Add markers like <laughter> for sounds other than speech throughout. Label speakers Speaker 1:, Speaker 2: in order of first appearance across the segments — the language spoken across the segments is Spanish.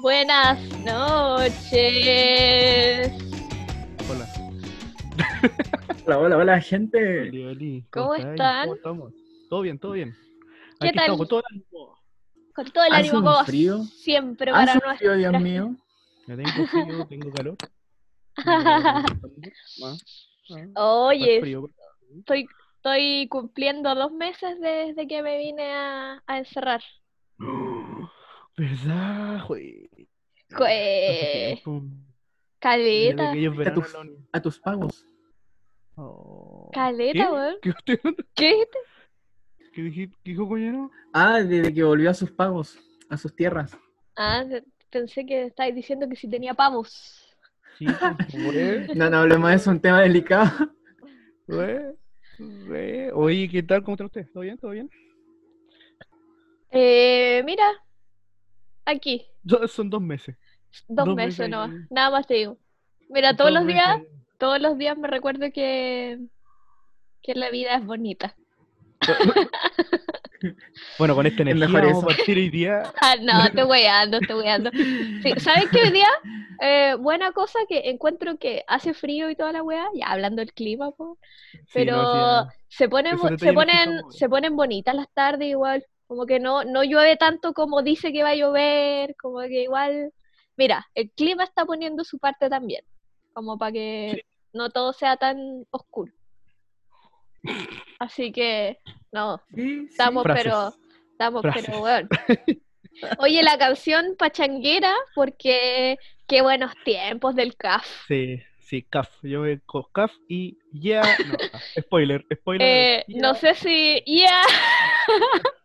Speaker 1: Buenas noches.
Speaker 2: Hola.
Speaker 3: Hola, hola, hola, gente.
Speaker 2: Oli, oli,
Speaker 1: ¿Cómo
Speaker 2: estáis?
Speaker 1: están?
Speaker 2: ¿Cómo estamos? Todo bien, todo bien.
Speaker 1: ¿Qué
Speaker 2: Aquí
Speaker 1: tal?
Speaker 2: estamos con todo el ánimo.
Speaker 1: Con todo el
Speaker 3: Hace
Speaker 1: ánimo como
Speaker 3: frío.
Speaker 1: siempre para nuestra.
Speaker 3: frío, Dios mío. <laughs>
Speaker 2: Ya tengo frío, tengo calor. <laughs> Ah, ah,
Speaker 1: Oye, estoy, estoy cumpliendo dos meses desde que me vine a, a encerrar. <gasps>
Speaker 2: ¿Verdad, güey? Tiempo.
Speaker 1: Caleta,
Speaker 3: A tus, a tus pagos.
Speaker 2: Oh.
Speaker 1: caleta,
Speaker 2: ¿Qué?
Speaker 1: weón.
Speaker 2: ¿Qué usted-
Speaker 1: ¿Qué?
Speaker 2: ¿Qué dije- qué dijo, coñero?
Speaker 3: Ah, desde que volvió a sus pagos, a sus tierras.
Speaker 1: Ah, pensé que estabais diciendo que si tenía pavos.
Speaker 2: Sí, pues. <laughs>
Speaker 3: No, no hablemos de eso, un tema delicado.
Speaker 2: Güey, güey. Oye, ¿qué tal? ¿Cómo está usted? ¿Todo bien? ¿Todo bien?
Speaker 1: Eh, mira, aquí,
Speaker 2: Do- Son dos meses.
Speaker 1: dos,
Speaker 2: Dos
Speaker 1: meses
Speaker 2: meses
Speaker 1: nomás,
Speaker 2: ahí.
Speaker 1: nada más te digo. Mira, todos
Speaker 2: Dos
Speaker 1: los días,
Speaker 2: meses.
Speaker 1: todos los días me recuerdo que, que la vida es bonita. <laughs>
Speaker 2: Bueno, con esta
Speaker 3: Es
Speaker 2: energía
Speaker 3: mejor
Speaker 2: vamos a partir hoy día. <laughs>
Speaker 1: Ah, no, <laughs> estoy weando, estoy weando. Sí, ¿sabes qué hoy día? Eh, buena cosa que encuentro que hace frío y toda la weá, ya hablando del clima, po,
Speaker 2: Sí,
Speaker 1: pero
Speaker 2: no, sí,
Speaker 1: se ponen, se ponen, se ponen bonitas las tardes igual, como que no, no llueve tanto como dice que va a llover, como que igual, mira, el clima está poniendo su parte también, como para que no todo sea tan oscuro. Así que, no,
Speaker 3: Sí,
Speaker 1: estamos, pero, estamos,
Speaker 2: Frases.
Speaker 1: pero, weón. <laughs> Oye, la canción pachanguera, porque qué buenos tiempos del CAF.
Speaker 2: Sí, sí, CAF. Yo voy con CAF y ya. No, ah, spoiler, spoiler.
Speaker 1: Eh, no sé si, ya, <laughs>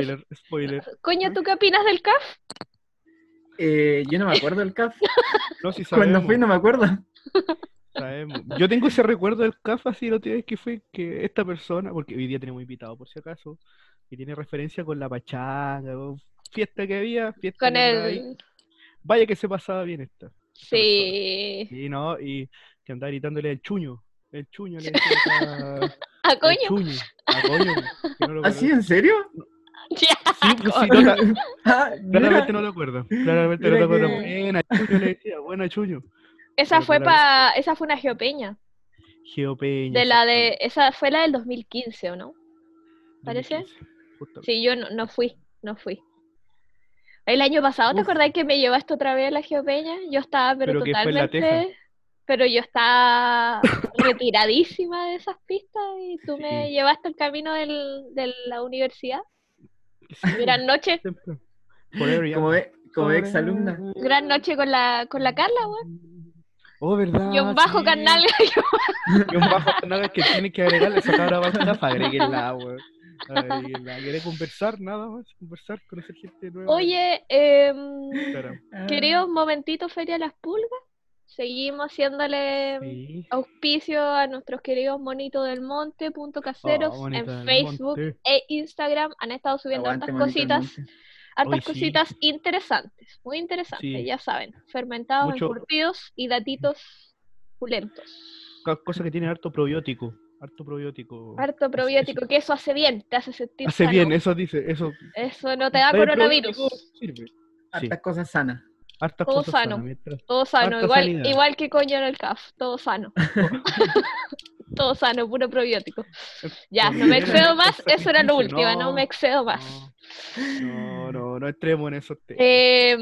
Speaker 2: Spoiler, spoiler.
Speaker 1: coño, ¿tú qué opinas del CAF?
Speaker 3: Eh, yo no me acuerdo del CAF.
Speaker 2: No, sí <laughs>
Speaker 3: Cuando fui no me acuerdo.
Speaker 2: sabemos. Yo tengo ese recuerdo del CAF así la última vez que fue que esta persona, porque hoy día tenemos invitado por si acaso, que tiene referencia con la pachanga, con fiesta que había, fiesta
Speaker 1: Con
Speaker 2: ahí.
Speaker 1: el,
Speaker 2: Vaya que se pasaba bien esta.
Speaker 1: sí,
Speaker 2: Sí, ¿no? Y que andaba gritándole el chuño. El chuño le decía
Speaker 1: ah, <laughs>
Speaker 2: el
Speaker 1: coño,
Speaker 2: chuño. A coño, lo
Speaker 3: ¿Ah. ¿En serio? <laughs>
Speaker 2: Sí, pues sí, no la- <laughs>
Speaker 3: Ah,
Speaker 2: claramente no lo acuerdo. Claramente no lo acuerdo.
Speaker 3: que-
Speaker 2: Buena chuño le decía, buena chuño.
Speaker 1: esa
Speaker 2: Pero
Speaker 1: fue
Speaker 2: claro.
Speaker 1: pa, esa fue una geopeña,
Speaker 2: Geopeña.
Speaker 1: de la de, esa fue la del 2015, ¿o no? parece?
Speaker 2: 2015, justamente.
Speaker 1: Sí, yo no, no fui, no fui. El año pasado, ¿te acordás que me llevaste otra vez a la geopeña? Yo estaba, pero,
Speaker 2: Pero que fue en La
Speaker 1: totalmente, pero yo estaba retiradísima de esas pistas y tú me llevaste al camino del, de la universidad. Gran <laughs> noche.
Speaker 3: Como, exalumna.
Speaker 2: young.
Speaker 1: gran noche con la, con la Carla, weón.
Speaker 2: Oh, ¿verdad?
Speaker 1: Y un bajo
Speaker 2: sí.
Speaker 1: carnal. <laughs>
Speaker 2: Y un bajo carnal que tiene que agregarle esa cabra para agréguenla, weón. ¿Quiere conversar? Nada más, conversar, conocer gente nueva.
Speaker 1: Oye,
Speaker 2: Claro.
Speaker 3: Ah,
Speaker 1: queridos momentitos Feria Las Pulgas, seguimos haciéndole
Speaker 2: Sí.
Speaker 1: auspicio a nuestros queridos monitos del monte, punto caseros,
Speaker 2: Oh,
Speaker 1: en Facebook
Speaker 2: monte.
Speaker 1: e Instagram. Han estado subiendo
Speaker 3: aguante,
Speaker 1: hartas cositas, hartas
Speaker 2: Hoy sí.
Speaker 1: cositas interesantes, muy interesantes,
Speaker 2: Sí.
Speaker 1: ya saben, fermentados,
Speaker 2: Mucho-
Speaker 1: encurtidos y datitos pulentos.
Speaker 2: Cosa que tiene harto probiótico. Harto probiótico.
Speaker 1: Harto probiótico, que eso hace bien, te hace sentir
Speaker 2: Hace
Speaker 1: sano.
Speaker 2: bien, eso dice, eso.
Speaker 1: Eso no te da coronavirus.
Speaker 2: Sirve. Sí,
Speaker 3: Hartas cosas sanas.
Speaker 2: Hartas
Speaker 1: Todo
Speaker 2: cosas
Speaker 1: sano.
Speaker 2: mientras-
Speaker 1: Todo sano,
Speaker 2: Harta
Speaker 1: igual,
Speaker 2: sanidad.
Speaker 1: igual que coño en el CAF, todo sano. <laughs> <laughs> todo sano, puro probiótico. Ya, no me excedo más, eso era lo último, no me excedo más.
Speaker 2: No, no, no entremos en esos temas.
Speaker 1: Eh,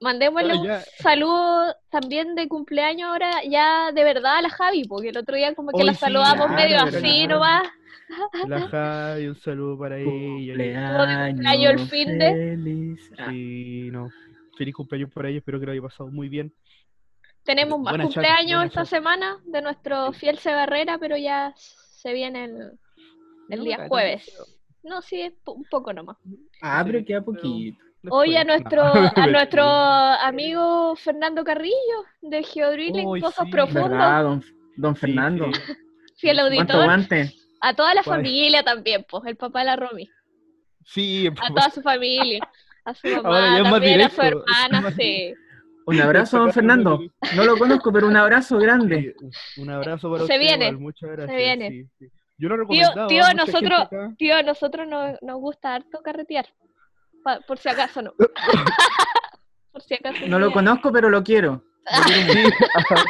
Speaker 1: mandémosle
Speaker 2: Ah,
Speaker 1: un saludo también de cumpleaños ahora ya de verdad a la Javi, porque el otro día como que
Speaker 2: Hoy
Speaker 1: la
Speaker 2: sí,
Speaker 1: saludamos
Speaker 3: claro,
Speaker 1: medio así nomás.
Speaker 2: La <laughs> Javi, un saludo para ella.
Speaker 3: Cumpleaños
Speaker 1: cumpleaños el fin de-
Speaker 3: feliz. Ah,
Speaker 2: Sí, no. Feliz cumpleaños para ella, espero que lo haya pasado muy bien.
Speaker 1: Tenemos más cumpleaños esta semana de nuestro fiel Sebarrera, pero ya se viene el, el
Speaker 2: No,
Speaker 1: día
Speaker 2: no,
Speaker 1: jueves. No, sí, un poco nomás.
Speaker 3: Ah, pero queda poquito.
Speaker 1: Hoy a nuestro,
Speaker 2: no. <laughs>
Speaker 1: a nuestro <laughs> amigo Fernando Carrillo de Geodrilling
Speaker 2: Uy,
Speaker 1: Pozos
Speaker 2: sí.
Speaker 1: Profundos,
Speaker 3: ¿Verdad, don, don Fernando?
Speaker 2: sí. <laughs>
Speaker 1: fiel
Speaker 3: ¿Cuánto
Speaker 1: auditor, a toda la
Speaker 2: ¿Cuál?
Speaker 1: familia también, pues, el papá de la Romy,
Speaker 2: Sí,
Speaker 1: a toda su familia, a su mamá,
Speaker 2: Ahora ya es más
Speaker 1: también a su hermana,
Speaker 2: más <laughs>
Speaker 1: sí.
Speaker 3: Un abrazo, don Fernando. No lo conozco, pero un abrazo grande.
Speaker 2: Un abrazo para
Speaker 1: Se
Speaker 2: usted,
Speaker 1: viene,
Speaker 2: igual, muchas gracias.
Speaker 1: viene.
Speaker 2: sí, sí. Yo lo
Speaker 1: Tío,
Speaker 2: recomendaba.
Speaker 1: tío, nosotros, tío, a nosotros nos, nos gusta harto carretear, pa- por si acaso no. <laughs> Si acaso
Speaker 3: No lo conozco, pero lo quiero. Lo
Speaker 2: a,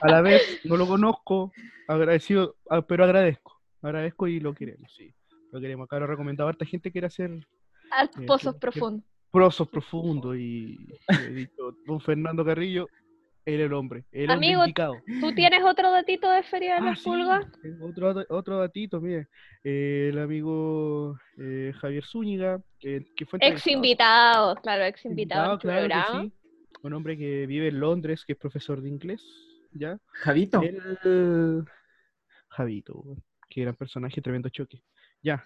Speaker 2: a la vez no lo conozco, agradecido, ah, pero agradezco. Agradezco y lo queremos, sí. Lo queremos. Acá lo he recomendado a harta gente quiere hacer Eh,
Speaker 1: pozos profundos.
Speaker 2: Prosos profundos y he dicho, don Fernando Carrillo, era el hombre, el hombre
Speaker 1: Amigo,
Speaker 2: indicado.
Speaker 1: ¿Tú tienes otro datito de Feria de
Speaker 2: Ah,
Speaker 1: las
Speaker 2: sí,
Speaker 1: Pulgas?
Speaker 2: otro, otro datito, mire. Eh, el amigo eh, Javier Zúñiga, que, que fue
Speaker 1: Ex invitado, claro, ex invitado en
Speaker 2: claro que
Speaker 1: programa.
Speaker 2: sí. Un hombre que vive en Londres, que es profesor de inglés, ¿ya?
Speaker 3: Javito.
Speaker 2: El Javito, qué gran personaje, tremendo choque. Ya,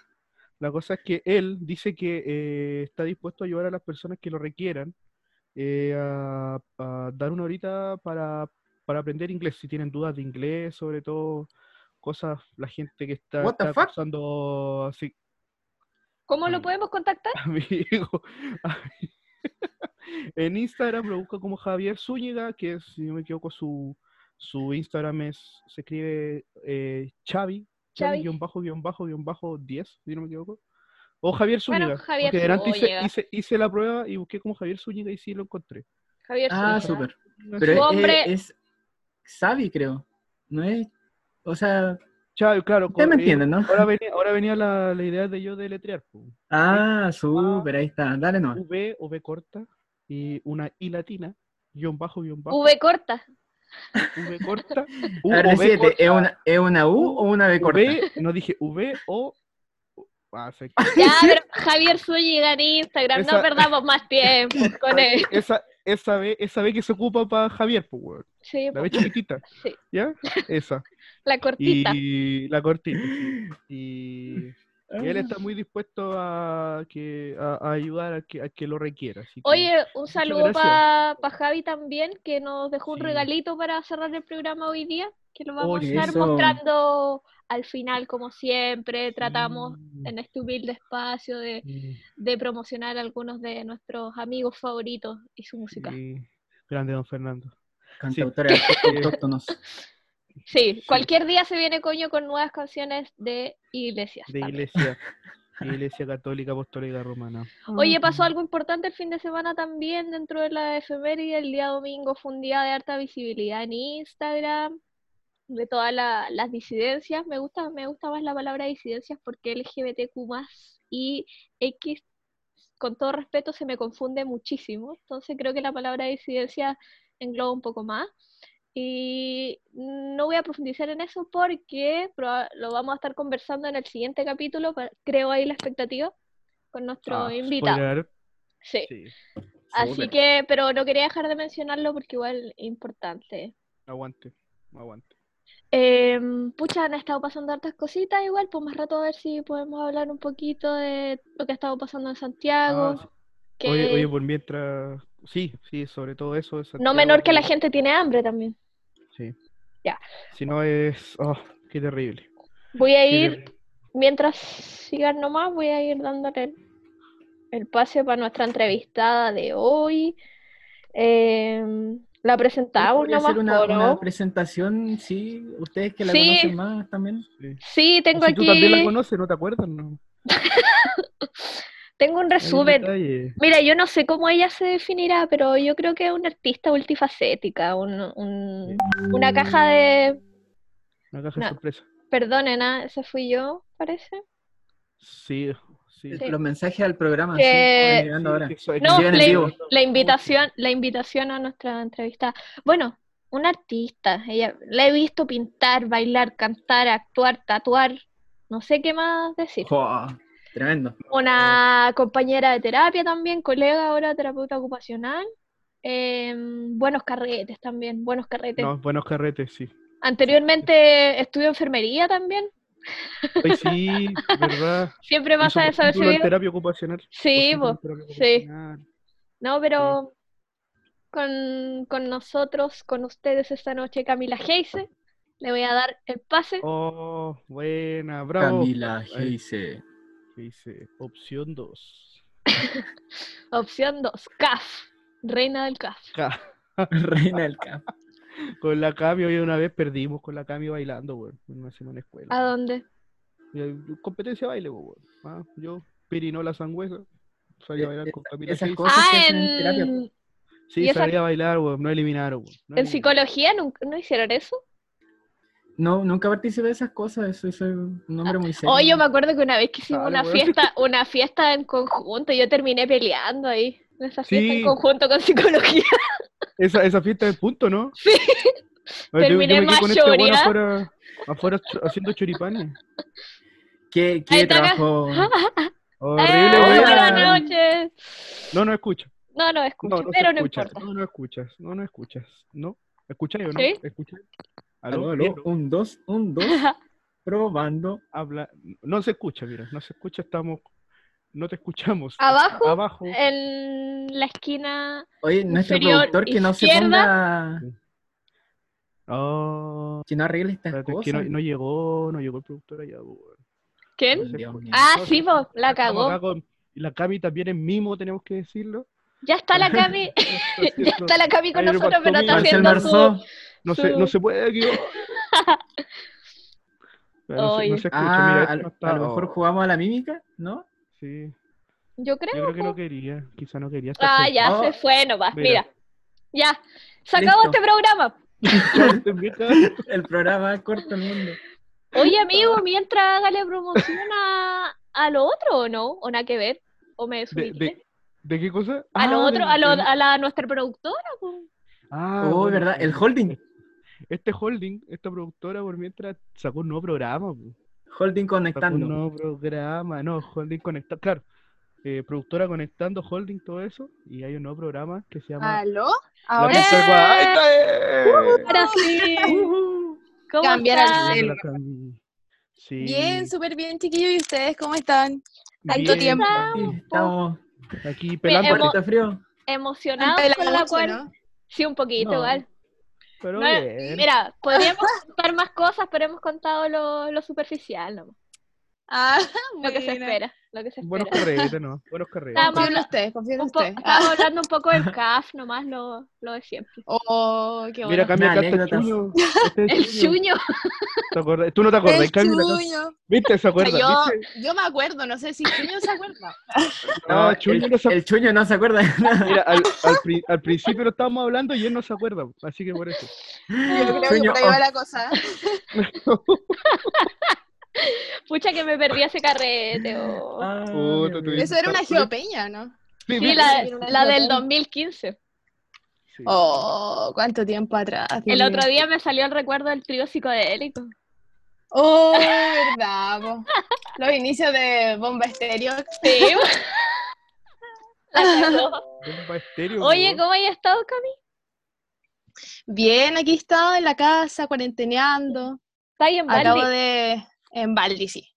Speaker 2: la cosa es que él dice que eh, está dispuesto a ayudar a las personas que lo requieran eh, a, a dar una horita para, para aprender inglés, si tienen dudas de inglés, sobre todo cosas, la gente que está, está cursando así,
Speaker 1: ¿Cómo lo podemos contactar? <laughs>
Speaker 2: amigo. <laughs> en Instagram lo busca como Javier Zúñiga, que es, si no me equivoco, su, su Instagram es, se escribe eh, Chavi,
Speaker 1: Chavi.
Speaker 2: Guión bajo, guion bajo, guion bajo 10, si no me equivoco. O Javier
Speaker 1: Bueno,
Speaker 2: Zúñiga.
Speaker 1: Javier
Speaker 2: porque delante hice, hice, hice la prueba y busqué como Javier Zúñiga y sí lo encontré.
Speaker 1: Javier
Speaker 3: Ah,
Speaker 1: Zúñiga.
Speaker 3: súper.
Speaker 2: Así,
Speaker 3: Pero es,
Speaker 1: hombre-
Speaker 3: es Xavi, creo. No es. O sea,
Speaker 2: Chavi, claro.
Speaker 3: ustedes me
Speaker 2: eh,
Speaker 3: entienden, ¿no?
Speaker 2: Ahora venía, ahora venía la, la idea de yo de letrear.
Speaker 3: Ah, súper, ahí está. Dale no.
Speaker 2: V, V corta y una I latina, guion bajo, guion bajo.
Speaker 1: V corta.
Speaker 2: V corta. <laughs> U
Speaker 3: A ver,
Speaker 2: o corta.
Speaker 3: ¿es una, ¿es una U o una B corta?
Speaker 2: V, no dije V o. Ah, sé <laughs> que-
Speaker 1: Ya, pero Javier Zúñiga en Instagram, no perdamos más tiempo <laughs> con él.
Speaker 2: esa, esa V, esa V que se ocupa para Javier, pues, weón.
Speaker 1: Sí,
Speaker 2: La V chiquitita,
Speaker 1: sí,
Speaker 2: ¿ya? Esa.
Speaker 1: la cortita.
Speaker 2: Y la cortita. Y, y él
Speaker 3: Ah.
Speaker 2: está muy dispuesto a, que, a, a ayudar a que, a que lo requiera. así que-
Speaker 1: Oye, un saludo para Javi también, que nos dejó un
Speaker 2: Sí.
Speaker 1: regalito para cerrar el programa hoy día, que lo vamos
Speaker 2: Oye,
Speaker 1: a estar
Speaker 3: eso.
Speaker 1: mostrando al final, como siempre. Tratamos
Speaker 2: Mm,
Speaker 1: en este humilde espacio de,
Speaker 2: mm,
Speaker 1: de promocionar a algunos de nuestros amigos favoritos y su música.
Speaker 2: sí. Grande don Fernando.
Speaker 3: Cantautores autóctonos.
Speaker 1: Sí, cualquier día se viene coño con nuevas canciones de iglesias.
Speaker 2: De
Speaker 1: también.
Speaker 2: iglesia. <laughs> Iglesia Católica Apostólica Romana.
Speaker 1: Oye, pasó algo importante el fin de semana también dentro de la efeméride. El día domingo fue un día de harta visibilidad en Instagram, de todas la- las disidencias. Me gusta, me gusta más la palabra disidencias porque LGBTQ y X, con todo respeto, se me confunde muchísimo. Entonces creo que la palabra disidencia engloba un poco más. Y no voy a profundizar en eso porque lo vamos a estar conversando en el siguiente capítulo. Creo ahí la expectativa con nuestro
Speaker 2: Ah,
Speaker 1: invitado.
Speaker 2: spoiler,
Speaker 1: Sí.
Speaker 2: Sí,
Speaker 1: Así que, pero no quería dejar de mencionarlo porque igual es importante.
Speaker 2: aguante, aguante.
Speaker 1: Em, pucha, han estado pasando hartas cositas igual, pues más rato a ver si podemos hablar un poquito de lo que ha estado pasando en Santiago,
Speaker 2: Ah, sí.
Speaker 1: que
Speaker 2: Oye, oye, por mientras. Sí, sí, sobre todo eso. de
Speaker 1: no menor que la gente tiene hambre también.
Speaker 2: Sí.
Speaker 1: Ya.
Speaker 2: Si no es. Oh, qué terrible.
Speaker 1: Voy a
Speaker 2: qué
Speaker 1: ir,
Speaker 2: terrible.
Speaker 1: mientras sigan nomás, voy a ir dándole el, el pase para nuestra entrevistada de hoy. Em, la presentamos
Speaker 3: ¿Podría
Speaker 1: nomás,
Speaker 3: hacer una, presentación? Sí, ustedes que la
Speaker 1: Sí.
Speaker 3: conocen más también.
Speaker 2: Sí.
Speaker 1: Sí, tengo
Speaker 2: si tú también la
Speaker 1: aquí,
Speaker 2: conoces, ¿no te acuerdas? No. <laughs>
Speaker 1: tengo un resumen. Mira, yo no sé cómo ella se definirá, pero yo creo que es una artista multifacética, un, un- una caja de...
Speaker 2: Una caja
Speaker 1: No.
Speaker 2: de sorpresa.
Speaker 1: Perdonen, ¿ah? esa fui yo, parece.
Speaker 2: Sí, sí.
Speaker 1: Sí.
Speaker 3: Los mensajes al programa.
Speaker 1: Que-
Speaker 3: sí, ahora.
Speaker 1: No, la, invitación, la invitación a nuestra entrevista. Bueno, una artista, ella la he visto pintar, bailar, cantar, actuar, tatuar, no sé qué más decir.
Speaker 3: Joa, tremendo.
Speaker 1: Una compañera de terapia también, colega ahora terapeuta ocupacional. Em, buenos carretes también, buenos carretes.
Speaker 2: No, buenos carretes, sí.
Speaker 1: Anteriormente estudió enfermería también.
Speaker 2: Ay, sí, <laughs> ¿verdad?
Speaker 1: Siempre pasa
Speaker 2: Hizo
Speaker 1: eso a
Speaker 2: título en
Speaker 1: veces.
Speaker 2: terapia ocupacional.
Speaker 1: Sí,
Speaker 2: terapia
Speaker 1: sí. No, pero con, con nosotros, con ustedes esta noche, Camila Heise. Le voy a dar el pase.
Speaker 2: Oh, buena, bravo.
Speaker 3: Camila Heise.
Speaker 2: ¿Qué dice? Opción 2. <laughs>
Speaker 1: Opción 2, CAF. Reina del CAF. <laughs>
Speaker 3: Reina del camp. <laughs>
Speaker 2: Con la Cami hoy una vez perdimos con la Cami bailando, weón, en una semana escuela.
Speaker 1: ¿A dónde?
Speaker 2: Eh, Competencia de baile, weón. Ah, yo, Pirinola Sangüesa, salí a bailar con Camila
Speaker 3: esas
Speaker 2: Heise.
Speaker 3: cosas. que
Speaker 1: Ah,
Speaker 3: hacen en terapia,
Speaker 1: en...
Speaker 2: Sí,
Speaker 1: ¿Y esa-
Speaker 2: salir a bailar, weón, no eliminaron, weón. no
Speaker 1: ¿En
Speaker 2: eliminaron.
Speaker 1: psicología nunca, no hicieron eso?
Speaker 3: No, nunca participé de esas cosas, soy, soy un hombre muy serio.
Speaker 1: Oh, yo me acuerdo que una vez que hicimos una fiesta, una fiesta en conjunto, yo terminé peleando ahí, en esa fiesta en conjunto con psicología. <laughs>
Speaker 2: Esa, esa fiesta de punto, ¿no? <laughs>
Speaker 1: Sí.
Speaker 2: Oye, yo- yo
Speaker 1: Terminé más
Speaker 2: este
Speaker 1: lloria.
Speaker 2: afuera, haciendo choripanes.
Speaker 3: ¿Qué, qué trabajo? <laughs>
Speaker 2: Horrible,
Speaker 1: Eh, buenas noches.
Speaker 2: No, no escucho.
Speaker 1: No, no escucho,
Speaker 2: No, no
Speaker 1: pero no
Speaker 2: escucha.
Speaker 1: importa.
Speaker 2: No, no escuchas. No, no escuchas. ¿No? ¿Escucháis o no?
Speaker 1: ¿Sí?
Speaker 2: ¿Escucháis?
Speaker 3: Aló,
Speaker 2: ¿Aló?
Speaker 3: un, dos, un, dos, <laughs> probando.
Speaker 2: Habla. No se escucha, mira. No se escucha, estamos. No te escuchamos.
Speaker 1: Abajo,
Speaker 2: Abajo.
Speaker 1: en la esquina,
Speaker 3: Oye, nuestro
Speaker 1: Inferior
Speaker 3: productor que no se ponga,
Speaker 2: Oh,
Speaker 3: que no arregle estas
Speaker 2: espérate,
Speaker 3: cosas.
Speaker 2: que no, no llegó, no llegó el productor allá.
Speaker 1: ¿quién?
Speaker 2: No.
Speaker 1: Ah,
Speaker 2: No
Speaker 1: sí, vos, la cagó.
Speaker 2: con- la Cami también es mimo, tenemos que decirlo.
Speaker 1: Ya está la <laughs> Cami, <laughs> ya está la Cami con nosotros, pero está haciendo su...
Speaker 2: No se, no se puede aquí. <laughs> Pero no, se, no
Speaker 1: Oye.
Speaker 2: se escucha,
Speaker 3: Ah,
Speaker 2: mira,
Speaker 3: a, lo mejor
Speaker 2: oh,
Speaker 3: jugamos a la mímica, ¿no?
Speaker 2: Sí,
Speaker 1: Yo
Speaker 2: yo
Speaker 1: creo.
Speaker 2: creo que no quería, quizá no quería estar
Speaker 1: Ah, ya se fue nomás,
Speaker 2: Mira.
Speaker 1: mira. Ya, se acabó
Speaker 3: Listo.
Speaker 1: este programa. <laughs> <laughs>
Speaker 3: El programa corto el mundo.
Speaker 1: Oye, amigo, mientras hágale promoción a, a lo otro, ¿o no? ¿O nada que ver? ¿O me
Speaker 2: ¿De, de, de qué cosa?
Speaker 1: A lo
Speaker 2: Ah,
Speaker 1: otro,
Speaker 2: de-
Speaker 1: a, lo,
Speaker 2: de-
Speaker 1: a la nuestra productora.
Speaker 2: Ah,
Speaker 3: Oh,
Speaker 2: bueno,
Speaker 3: ¿verdad? El holding.
Speaker 2: Este holding, esta productora, por mientras sacó un nuevo programa. po.
Speaker 3: Holding
Speaker 2: Sacó un
Speaker 3: conectando.
Speaker 2: nuevo programa, no, holding conectado. Claro, eh, productora conectando, holding, todo eso. Y hay un nuevo programa que se llama.
Speaker 4: ¿Aló? Ahora.
Speaker 3: Ujú.
Speaker 1: ¿Cómo
Speaker 4: Cambiar al
Speaker 1: estás?
Speaker 4: cel.
Speaker 2: La Cami. Sí.
Speaker 4: Bien, súper bien, chiquillos. ¿Y ustedes cómo están? tanto
Speaker 2: bien,
Speaker 4: tiempo.
Speaker 3: Estamos
Speaker 2: Aquí pelando.
Speaker 3: poquito frío.
Speaker 1: Emocionados
Speaker 4: Ante la
Speaker 1: con la cual...
Speaker 4: ¿no?
Speaker 1: Sí, un poquito,
Speaker 3: No.
Speaker 1: igual.
Speaker 2: Pero
Speaker 1: No,
Speaker 2: bien.
Speaker 1: Mira, podríamos <laughs> contar más cosas, pero hemos contado lo, lo superficial, ¿no?
Speaker 4: Ah,
Speaker 1: Lo que se espera, lo que se
Speaker 2: Buenos carretes, ¿no? <laughs> Buenos carretes.
Speaker 4: Confío en ustedes, confío en ustedes.
Speaker 1: estamos
Speaker 4: Ah,
Speaker 1: hablando un poco del CAF, nomás lo, lo de siempre.
Speaker 4: oh, qué
Speaker 2: Mira,
Speaker 4: bueno.
Speaker 2: Cami,
Speaker 3: Una
Speaker 2: acá está el chuño. <laughs> Este es
Speaker 1: El
Speaker 2: chuño.
Speaker 1: chuño.
Speaker 2: ¿Te acuerdas? ¿Tú no te acordás,
Speaker 4: El chuño.
Speaker 2: ¿Viste? ¿Se acuerda?
Speaker 4: yo,
Speaker 2: ¿Viste?
Speaker 4: yo me acuerdo, no sé si Chuño se acuerda. <laughs>
Speaker 2: No,
Speaker 3: No,
Speaker 2: Chuño
Speaker 3: el,
Speaker 2: no se
Speaker 3: el chuño no se acuerda de nada.
Speaker 2: Mira, al, al, pri- al principio lo estábamos hablando y él no se acuerda, así que por eso.
Speaker 4: Yo creo que por ahí va
Speaker 3: oh.
Speaker 4: la cosa. <laughs>
Speaker 1: Pucha que me perdí ese carrete. <laughs> oh.
Speaker 3: Ah,
Speaker 2: Puta, tú-
Speaker 4: Eso era una geopeña, ¿no?
Speaker 2: Sí,
Speaker 1: la, del
Speaker 4: geopeña.
Speaker 1: 2015.
Speaker 2: Sí.
Speaker 4: Oh, cuánto tiempo atrás.
Speaker 1: El otro día me salió el recuerdo del trío psicodélico.
Speaker 4: Oh, <laughs> verdad. po. Los inicios de Bomba Estéreo.
Speaker 1: Sí.
Speaker 2: Bomba estéreo,
Speaker 1: Oye. ¿cómo has estado, Cami?
Speaker 4: Bien, aquí estaba en la casa, cuarenteneando.
Speaker 1: ¿Estás ahí en
Speaker 4: Acabo
Speaker 1: Baldi?
Speaker 4: de. En Baldi, sí.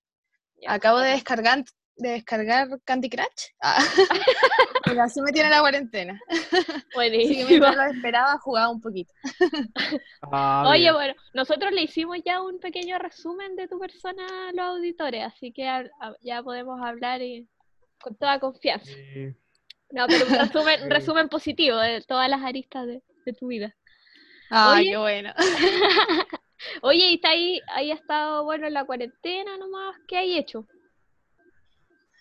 Speaker 1: Ya.
Speaker 4: Acabo de descargar, de descargar Candy Crush. Ah. <laughs> y así me tiene la cuarentena. <laughs> Así que
Speaker 1: Buenísimo.
Speaker 4: mientras lo esperaba, jugaba un poquito. <laughs>
Speaker 2: Ah,
Speaker 1: Oye,
Speaker 2: bien.
Speaker 1: bueno, nosotros le hicimos ya un pequeño resumen de tu persona a los auditores, así que a- a- ya podemos hablar y, con toda confianza. No, pero un resumen, un resumen positivo de todas las aristas de, de tu vida.
Speaker 4: Ay,
Speaker 1: Oye.
Speaker 4: qué bueno.
Speaker 1: Oye, ¿y está ahí, ahí ha estado, bueno, en la cuarentena nomás? ¿Qué hay hecho?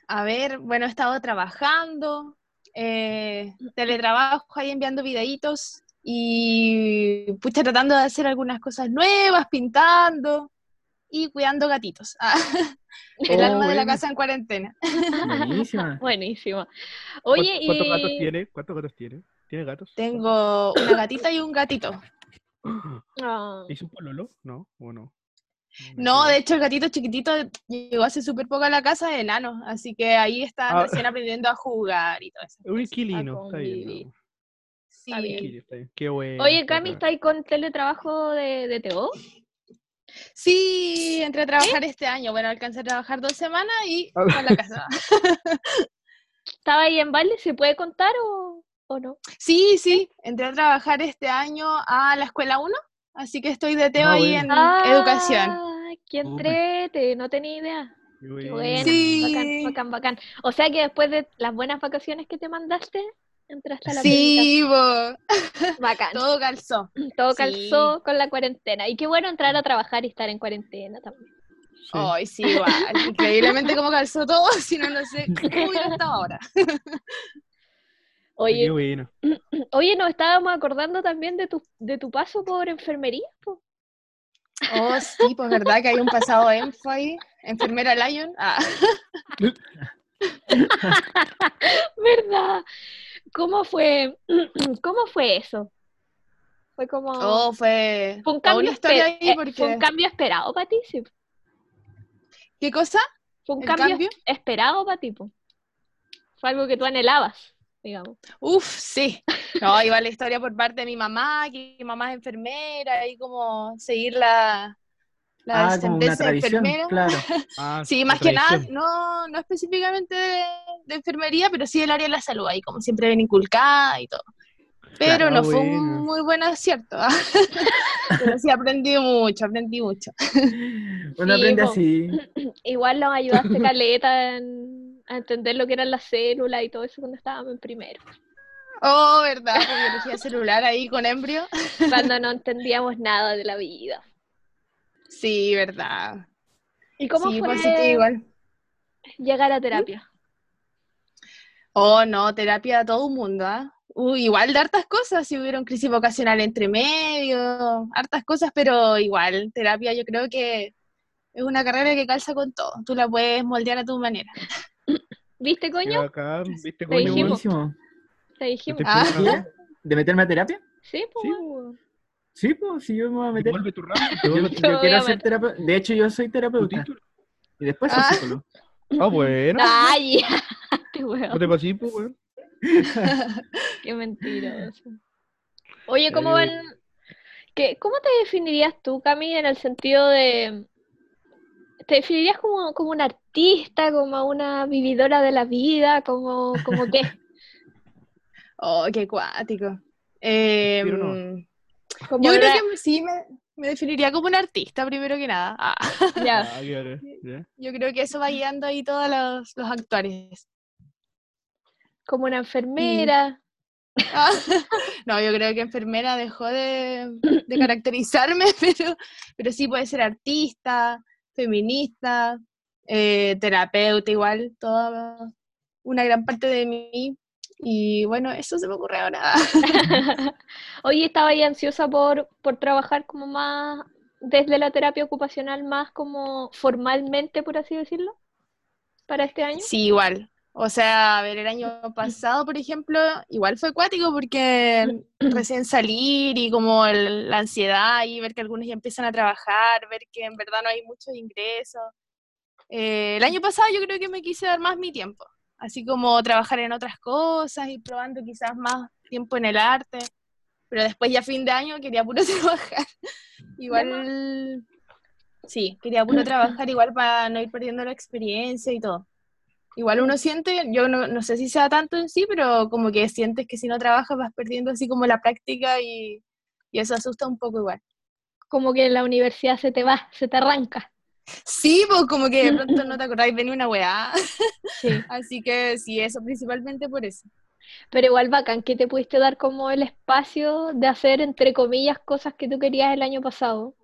Speaker 4: A ver, bueno, he estado trabajando, eh, teletrabajo ahí enviando videitos y pucha, tratando de hacer algunas cosas nuevas, pintando y cuidando gatitos. <laughs> Ah, el
Speaker 3: Oh,
Speaker 4: alma de la casa en cuarentena.
Speaker 3: Buenísima. <laughs>
Speaker 1: Buenísimo.
Speaker 2: ¿cuántos-
Speaker 1: Oye,
Speaker 2: ¿Cuántos gatos
Speaker 1: y...
Speaker 2: tiene? ¿Cuántos gatos tiene? ¿Tiene gatos?
Speaker 4: Tengo una gatita y un gatito.
Speaker 1: Ah,
Speaker 2: ¿Hizo un pololo? ¿No? ¿O no?
Speaker 4: No, de hecho el gatito chiquitito llegó hace súper poco a la casa de enano, así que ahí están
Speaker 2: Ah.
Speaker 4: recién aprendiendo a jugar y todo eso.
Speaker 2: Un inquilino, está bien.
Speaker 4: Sí.
Speaker 1: Está bien.
Speaker 2: Inquilino, está bien. Qué bueno.
Speaker 1: Oye, Cami. ¿está ahí con teletrabajo de, de TO?
Speaker 4: Sí, entré a trabajar este año. Bueno, alcancé a trabajar dos semanas y
Speaker 2: Ah.
Speaker 4: a la casa. <laughs>
Speaker 1: ¿Estaba ahí en Valle? ¿Se puede contar o, o no?
Speaker 4: Sí, sí, entré a trabajar este año a la escuela 1, así que estoy de Teo
Speaker 2: Ah,
Speaker 4: ahí en educación.
Speaker 1: ¡Ay, qué entrete! No tenía idea.
Speaker 2: Bueno.
Speaker 1: bueno,
Speaker 4: Sí.
Speaker 1: bacán, bacán, bacán. O sea que después de las buenas vacaciones que te mandaste, entraste a la
Speaker 4: Sí.
Speaker 1: Bacán.
Speaker 4: todo calzó. <clears throat>
Speaker 1: Todo
Speaker 4: sí.
Speaker 1: calzó con la cuarentena. Y qué bueno entrar a trabajar y estar en cuarentena también.
Speaker 2: Sí.
Speaker 4: Ay, sí, igual. <laughs> Increíblemente cómo calzó todo, <laughs> si no, no sé cómo hubiera estado ahora. <laughs>
Speaker 1: Oye,
Speaker 2: Qué bueno. <clears throat>
Speaker 1: oye, nos estábamos acordando también de tu, de tu paso por enfermería, po.
Speaker 4: Oh, sí, pues verdad que hay un pasado enfo ahí. Enfermera Lion. Ah. <laughs>
Speaker 1: ¿Verdad? ¿Cómo fue, <clears throat> cómo fue eso? Fue como...
Speaker 4: Oh, fue,
Speaker 1: fue un cambio,
Speaker 4: ahí
Speaker 1: eh,
Speaker 4: porque...
Speaker 1: fue un cambio esperado para ti, sí.
Speaker 4: ¿Qué cosa?
Speaker 1: Fue un
Speaker 4: ¿El
Speaker 1: cambio,
Speaker 4: cambio?
Speaker 1: esperado para ti, po. Fue algo que tú anhelabas, digamos.
Speaker 4: Uf, sí. No, iba la historia por parte de mi mamá, que mi mamá es enfermera, y como seguir la, la
Speaker 3: Ah,
Speaker 4: sentencia de enfermera.
Speaker 3: claro. <laughs>
Speaker 2: Ah,
Speaker 4: Sí, más que nada, no, no específicamente de, de enfermería, pero sí del área de la salud, ahí como siempre ven inculcada y todo. Pero
Speaker 2: Claro,
Speaker 4: no fue
Speaker 2: bueno.
Speaker 4: un muy buen acierto. ¿ah? <laughs> pero sí aprendí mucho, aprendí mucho.
Speaker 1: Sí,
Speaker 3: aprende así. <clears throat>
Speaker 1: Igual nos ayudaste, <laughs> Caleta, en- a entender lo que eran las células y todo eso cuando estábamos en primero.
Speaker 4: Oh, ¿verdad? Con biología celular ahí con embrio. <laughs>
Speaker 1: Cuando no <laughs> entendíamos nada de la vida.
Speaker 4: Sí, ¿verdad?
Speaker 1: ¿Y cómo
Speaker 4: sí,
Speaker 1: fue
Speaker 4: pues igual.
Speaker 1: llegar a terapia?
Speaker 4: Oh, no, terapia a todo un mundo, ¿ah? Uy, igual de hartas cosas, si hubieron crisis vocacional entre medio, hartas cosas, pero igual, terapia yo creo que es una carrera que calza con todo. Tú la puedes moldear a tu manera.
Speaker 1: ¿Viste,
Speaker 2: Qué
Speaker 1: coño?
Speaker 2: bacán, ¿viste,
Speaker 1: Te
Speaker 2: coño?
Speaker 1: dijimos.
Speaker 2: weón?
Speaker 3: Buenísimo.
Speaker 1: Te dijimos.
Speaker 4: Ah.
Speaker 3: ¿De meterme a terapia?
Speaker 1: Sí, pues.
Speaker 2: Sí.
Speaker 3: pues, sí, yo me voy a meter.
Speaker 2: Devuelve tu ramo,
Speaker 3: Yo, yo
Speaker 1: Te
Speaker 3: quiero
Speaker 1: a
Speaker 3: ser terapeuta. De hecho, yo soy terapeuta.
Speaker 2: título.
Speaker 3: Y después soy
Speaker 4: Ah.
Speaker 3: psicólogo.
Speaker 2: Ah, bueno.
Speaker 1: Ay, ya, <laughs>
Speaker 2: No
Speaker 1: weón.
Speaker 2: te pasís, pues, weón.
Speaker 1: Qué mentiroso. Oye, ¿cómo
Speaker 2: yo-
Speaker 1: van? ¿Qué, ¿Cómo te definirías tú, Cami, en el sentido de... ¿Te definirías como, como una artista, como una vividora de la vida, como, como qué? <laughs>
Speaker 4: Oh, qué cuático. Eh,
Speaker 2: no.
Speaker 1: Como
Speaker 4: yo creo que sí me, me definiría como un artista, primero que nada. Ah, <laughs>
Speaker 2: Ah, ya.
Speaker 4: yo creo que eso va guiando ahí todos los, los actuales.
Speaker 1: como una enfermera.
Speaker 4: Ah, <laughs> No, yo creo que enfermera dejó de, de caracterizarme, pero, pero sí puede ser artista, feminista, eh, terapeuta igual, toda una gran parte de mí. Y bueno, eso se me ocurre ahora. <laughs>
Speaker 1: Oye, estaba ahí ansiosa por, por trabajar como más desde la terapia ocupacional, más como formalmente, por así decirlo, para este año.
Speaker 4: Sí, igual. O sea, a ver, el año pasado, por ejemplo, igual fue acuático porque <clears throat> recién salir y como el- la ansiedad y ver que algunos ya empiezan a trabajar, ver que en verdad no hay muchos ingresos. Eh, el año pasado yo creo que me quise dar más mi tiempo, así como trabajar en otras cosas y probando quizás más tiempo en el arte, pero después ya fin de año quería puro <laughs> trabajar. Igual, sí, quería puro <clears throat> trabajar igual para no ir perdiendo la experiencia y todo. Igual uno siente, yo no, no sé si sea tanto en sí, pero como que sientes que si no trabajas vas perdiendo así como la práctica y, y eso asusta un poco igual.
Speaker 1: Como que en la universidad se te va, se te arranca.
Speaker 4: Sí, pues como que de <laughs> pronto no te acordáis de ni una weá.
Speaker 1: Sí. <laughs>
Speaker 4: Así que sí, eso principalmente por eso.
Speaker 1: Pero igual bacán que te pudiste dar como el espacio de hacer, entre comillas, cosas que tú querías el año pasado.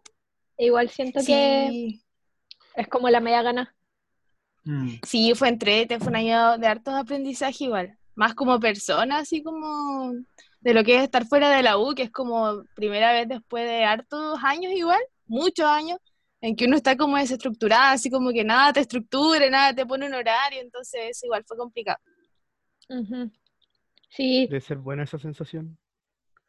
Speaker 1: E igual siento que es como la media gana.
Speaker 3: Mm.
Speaker 4: sí, fue entrete, fue un año de hartos aprendizaje igual. Más como persona, así como de lo que es estar fuera de la U, que es como primera vez después de hartos años igual, muchos años, en que uno está como desestructurado, así como que nada te estructura, nada te pone un horario, entonces eso igual fue complicado.
Speaker 1: Sí,
Speaker 2: Debe ser buena esa sensación.
Speaker 1: Carlito,
Speaker 2: Ay, weón.
Speaker 3: Bueno,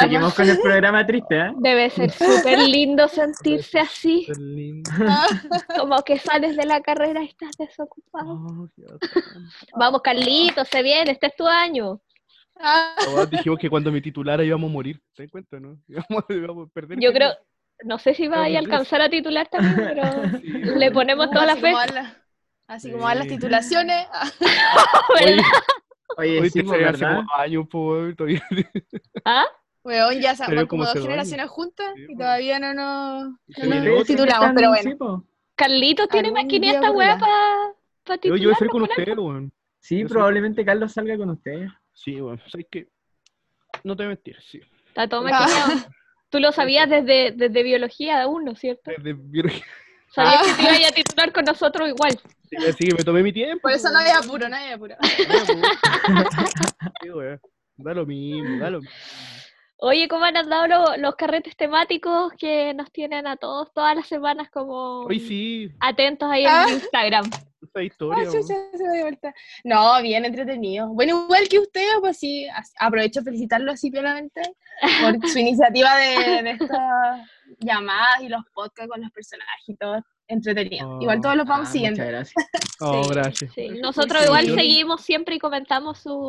Speaker 3: Seguimos con el programa triste, ¿eh?
Speaker 1: debe ser súper lindo sentirse así,
Speaker 2: lindo.
Speaker 1: como que sales de la carrera y estás desocupado.
Speaker 2: Oh.
Speaker 1: Vamos, Carlito, se viene, este es tu año.
Speaker 2: Todos dijimos que cuando me titulara íbamos a morir. ¿Te das cuenta, no? Íbamos, íbamos a perder.
Speaker 1: Yo creo, no sé si vaya a alcanzar a titular también, pero <laughs>
Speaker 2: Sí,
Speaker 1: le ponemos toda la fe.
Speaker 4: Así como van las titulaciones. <laughs>
Speaker 2: Oye,
Speaker 3: Oye,
Speaker 2: hoy
Speaker 3: sí,
Speaker 2: te salió hace
Speaker 3: ¿verdad?
Speaker 2: como años, todavía. <laughs>
Speaker 1: ¿Ah?
Speaker 4: Weón, ya se
Speaker 2: como
Speaker 4: como dos generaciones juntas
Speaker 2: Sí,
Speaker 4: y todavía no nos, no nos titulamos, pero bueno.
Speaker 1: Carlitos tiene
Speaker 4: Algún
Speaker 1: maquinita esta weá para pa
Speaker 2: Yo, yo voy a salir con ustedes, weón.
Speaker 3: Sí,
Speaker 2: Yo soy-
Speaker 3: probablemente Carlos salga con ustedes.
Speaker 2: Sí, weón. ¿Sabes qué? No te voy a mentir, sí.
Speaker 1: Está todo
Speaker 4: Ah.
Speaker 1: Tú lo sabías desde, desde biología aún, ¿no es cierto?
Speaker 2: Desde biología.
Speaker 1: Sabía que te ibas a titular con nosotros igual.
Speaker 2: Sí, Así que me tomé mi tiempo.
Speaker 4: Por eso no
Speaker 2: pues,
Speaker 4: hay apuro, no hay apuro. <laughs>
Speaker 2: Sí, weón. Da lo mismo, da lo mismo.
Speaker 1: Oye, ¿cómo han andado lo- los carretes temáticos que nos tienen a todos todas las semanas como
Speaker 2: Hoy sí,
Speaker 1: atentos ahí en
Speaker 4: Ah.
Speaker 1: Instagram?
Speaker 2: esa historia.
Speaker 4: Ah, chucha, se. No, bien entretenido. Bueno, igual que ustedes, pues sí, aprovecho de felicitarlo así plenamente por su <laughs> iniciativa de, de estas llamadas y los podcasts con los personajes y todo entretenido. Igual
Speaker 2: Oh.
Speaker 4: todos los vamos
Speaker 3: Ah,
Speaker 4: siguiendo.
Speaker 3: Muchas gracias. <laughs>
Speaker 2: Oh,
Speaker 1: Sí,
Speaker 2: gracias.
Speaker 1: Sí, nosotros
Speaker 4: sí.
Speaker 1: igual
Speaker 2: Yo-
Speaker 1: seguimos siempre y comentamos sus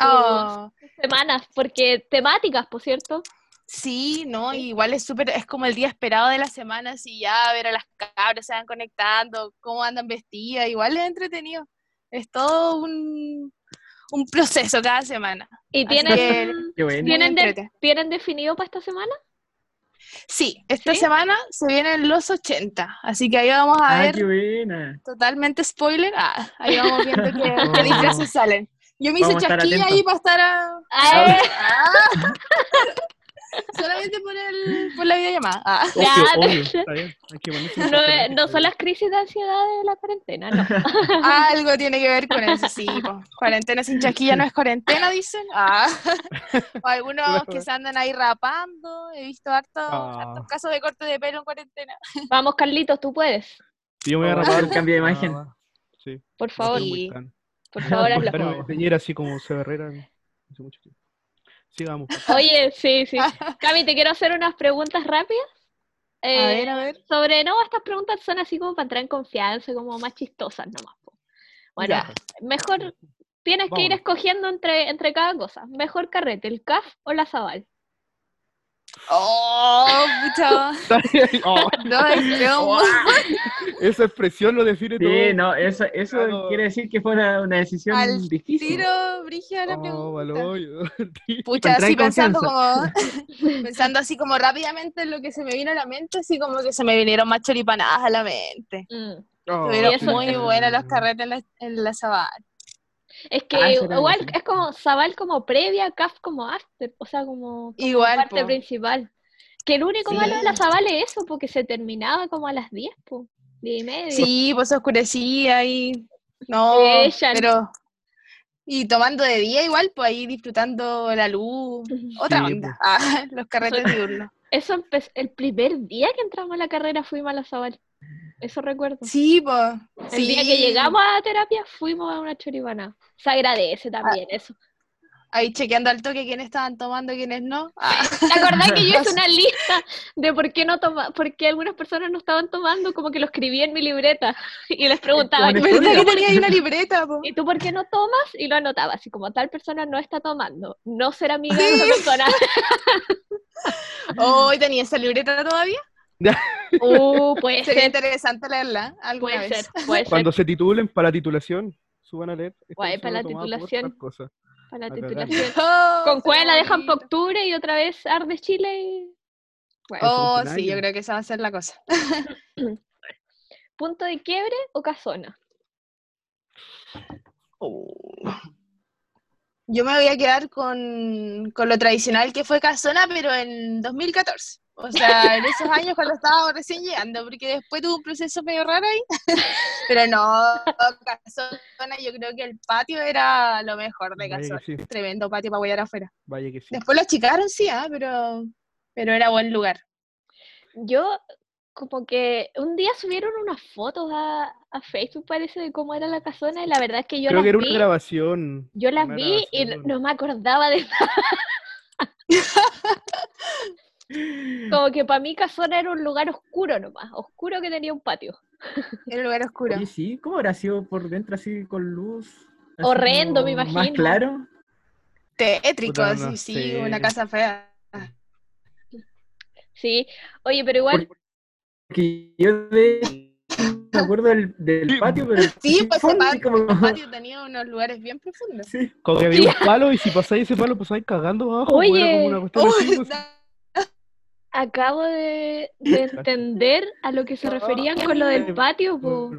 Speaker 4: Oh,
Speaker 1: semanas, porque temáticas, por cierto.
Speaker 4: sí, no, igual es súper, es como el día esperado de la semana, así ya ver a las cabras se van conectando, cómo andan vestidas, igual es entretenido. Es todo un, un proceso cada semana.
Speaker 1: ¿Y tienen,
Speaker 4: que-
Speaker 3: bueno.
Speaker 1: ¿tienen, de-. ¿tienen definido para esta semana?
Speaker 4: Sí, esta
Speaker 1: ¿Sí?
Speaker 4: semana se vienen los 80, así que ahí vamos a
Speaker 3: Ah,
Speaker 4: ver
Speaker 3: qué buena.
Speaker 4: totalmente spoiler. Ah, ahí vamos viendo qué,
Speaker 2: Oh. <laughs>
Speaker 4: qué disfraces salen. Yo me hice chasquilla ahí para estar a- <laughs> <laughs>
Speaker 1: Ah.
Speaker 4: Solamente por, el, por la videollamada. Ah.
Speaker 2: Obvio,
Speaker 1: Claro.
Speaker 2: obvio. Está bien.
Speaker 1: No, eh, no son las crisis de ansiedad de la cuarentena, no. <laughs>
Speaker 4: Algo tiene que ver con eso, sí. po. Cuarentena sin chasquilla no es cuarentena, dicen. Ah. O <laughs> algunos que se andan ahí rapando. He visto harto,
Speaker 2: Ah.
Speaker 4: hartos casos de corte de pelo en cuarentena. <laughs>
Speaker 1: Vamos, Carlitos, tú puedes.
Speaker 2: Sí, Yo me voy a
Speaker 3: a
Speaker 2: rapar.
Speaker 3: un cambio de imagen.
Speaker 2: Sí.
Speaker 1: Por favor, por favor, hazlo.
Speaker 2: Pero me así como Severrera hace mucho tiempo. Sigamos.
Speaker 1: Oye, sí, sí. <laughs> Cami, te quiero hacer unas preguntas rápidas.
Speaker 4: A
Speaker 1: Eh,
Speaker 4: ver, a ver.
Speaker 1: Sobre, no, estas preguntas son así como para entrar en confianza, como más chistosas nomás. Bueno,
Speaker 4: Ya.
Speaker 1: mejor tienes que ir escogiendo entre, entre cada cosa. Mejor carrete, el CAF o la Zabal.
Speaker 4: Oh, pucha. <laughs>
Speaker 2: Oh,
Speaker 4: No, es que
Speaker 1: Oh.
Speaker 2: esa expresión lo define todo.
Speaker 3: Sí, no, eso, eso quiere decir que fue una, una decisión
Speaker 4: Al
Speaker 3: difícil.
Speaker 4: Tiro, Brigia, la
Speaker 2: Oh,
Speaker 4: pregunta. <laughs> Pucha, así
Speaker 3: en
Speaker 4: pensando como, <laughs> pensando así como rápidamente en lo que se me vino a la mente, así como que se me vinieron más choripanadas a la mente.
Speaker 1: Mm.
Speaker 2: Oh,
Speaker 4: Estuvieron muy buenos los carretes en la, en la sabana.
Speaker 1: Es que
Speaker 3: Ah,
Speaker 1: igual es como Zabal como previa, CAF como after, o sea, como, como
Speaker 4: Igual,
Speaker 1: parte
Speaker 4: po.
Speaker 1: principal. Que el único
Speaker 4: Sí.
Speaker 1: malo de la Zabal es eso, porque se terminaba como a las 10, po, 10 y media.
Speaker 4: Sí, pues se oscurecía y no,
Speaker 1: Ella-
Speaker 4: pero y tomando de día igual, pues ahí disfrutando la luz, <laughs> otra
Speaker 2: Sí,
Speaker 4: onda. Ah, <laughs> los carretes diurnos.
Speaker 1: Eso empezó, el primer día que entramos a la carrera fuimos a la Zabal. Eso recuerdo.
Speaker 4: Sí, pues.
Speaker 1: El día que llegamos a terapia fuimos a una choribana. Se agradece también eso.
Speaker 4: Ahí chequeando al toque quiénes estaban tomando y quiénes no. Ah,
Speaker 1: ¿Te acordás que yo hice <laughs> una lista de por qué no toma, por qué algunas personas no estaban tomando? Como que lo escribí en mi libreta <laughs> y les preguntaba, ¿y
Speaker 3: una
Speaker 1: tú-
Speaker 4: ¿Verdad que tenía ahí una <laughs> libreta? po?
Speaker 1: ¿y tú por qué no tomas? Y lo anotaba, así como tal persona no está tomando, no ser amiga de esa persona.
Speaker 4: Hoy tenía esa libreta todavía. <laughs>
Speaker 1: Uh, puede
Speaker 4: Sería
Speaker 1: ser,
Speaker 4: interesante leerla alguna
Speaker 1: puede
Speaker 4: vez.
Speaker 1: ser, puede <laughs> ser.
Speaker 2: Cuando se titulen para titulación, suban a leer.
Speaker 1: Guay, para la titulación. Para la titulación.
Speaker 4: Oh,
Speaker 1: Con cuál la dejan para octubre y otra vez Arde Chile y... Bueno,
Speaker 4: Oh, sí, yo creo que esa va a ser la cosa. <clears throat>
Speaker 1: ¿Punto de quiebre o casona?
Speaker 4: Yo me voy a quedar con, con lo tradicional que fue Casona, pero en 2014. O sea, en esos <laughs> años cuando estaba recién llegando, porque después tuvo un proceso medio raro ahí. <laughs> Pero no, Casona, yo creo que el patio era lo mejor de Casona.
Speaker 2: sí,
Speaker 4: Tremendo patio para apoyar afuera.
Speaker 2: vaya que sí.
Speaker 4: Después lo achicaron, sí, ah, pero, pero era buen lugar.
Speaker 1: Yo, como que un día subieron unas fotos a, a Facebook, parece, de cómo era la casona, y la verdad es que yo
Speaker 2: Creo
Speaker 1: las
Speaker 2: que era
Speaker 1: vi,
Speaker 2: una grabación.
Speaker 1: yo las vi y no me acordaba de <laughs> Como que para mí Casona era un lugar oscuro nomás, oscuro que tenía un patio.
Speaker 4: Era un lugar oscuro.
Speaker 3: Oye, sí, ¿cómo habrá sido por dentro así con luz? Así
Speaker 1: Horrendo, me
Speaker 3: como Más
Speaker 1: imagino.
Speaker 3: claro.
Speaker 4: Tétrico,
Speaker 2: Puta,
Speaker 4: sí,
Speaker 2: no
Speaker 4: sí,
Speaker 2: sé.
Speaker 4: una casa fea.
Speaker 1: Sí, oye, pero igual,
Speaker 3: Que yo de me acuerdo del, del patio, pero
Speaker 4: Sí, pues
Speaker 3: así
Speaker 4: patio,
Speaker 3: como-
Speaker 4: el patio <laughs> tenía unos lugares bien profundos.
Speaker 3: Sí.
Speaker 2: Como que había un palo y si pasáis ese palo, pasáis cagando abajo. pues, era
Speaker 1: Oye,
Speaker 2: como una así, pues,
Speaker 1: acabo de, de entender a lo que se referían con lo del patio, po,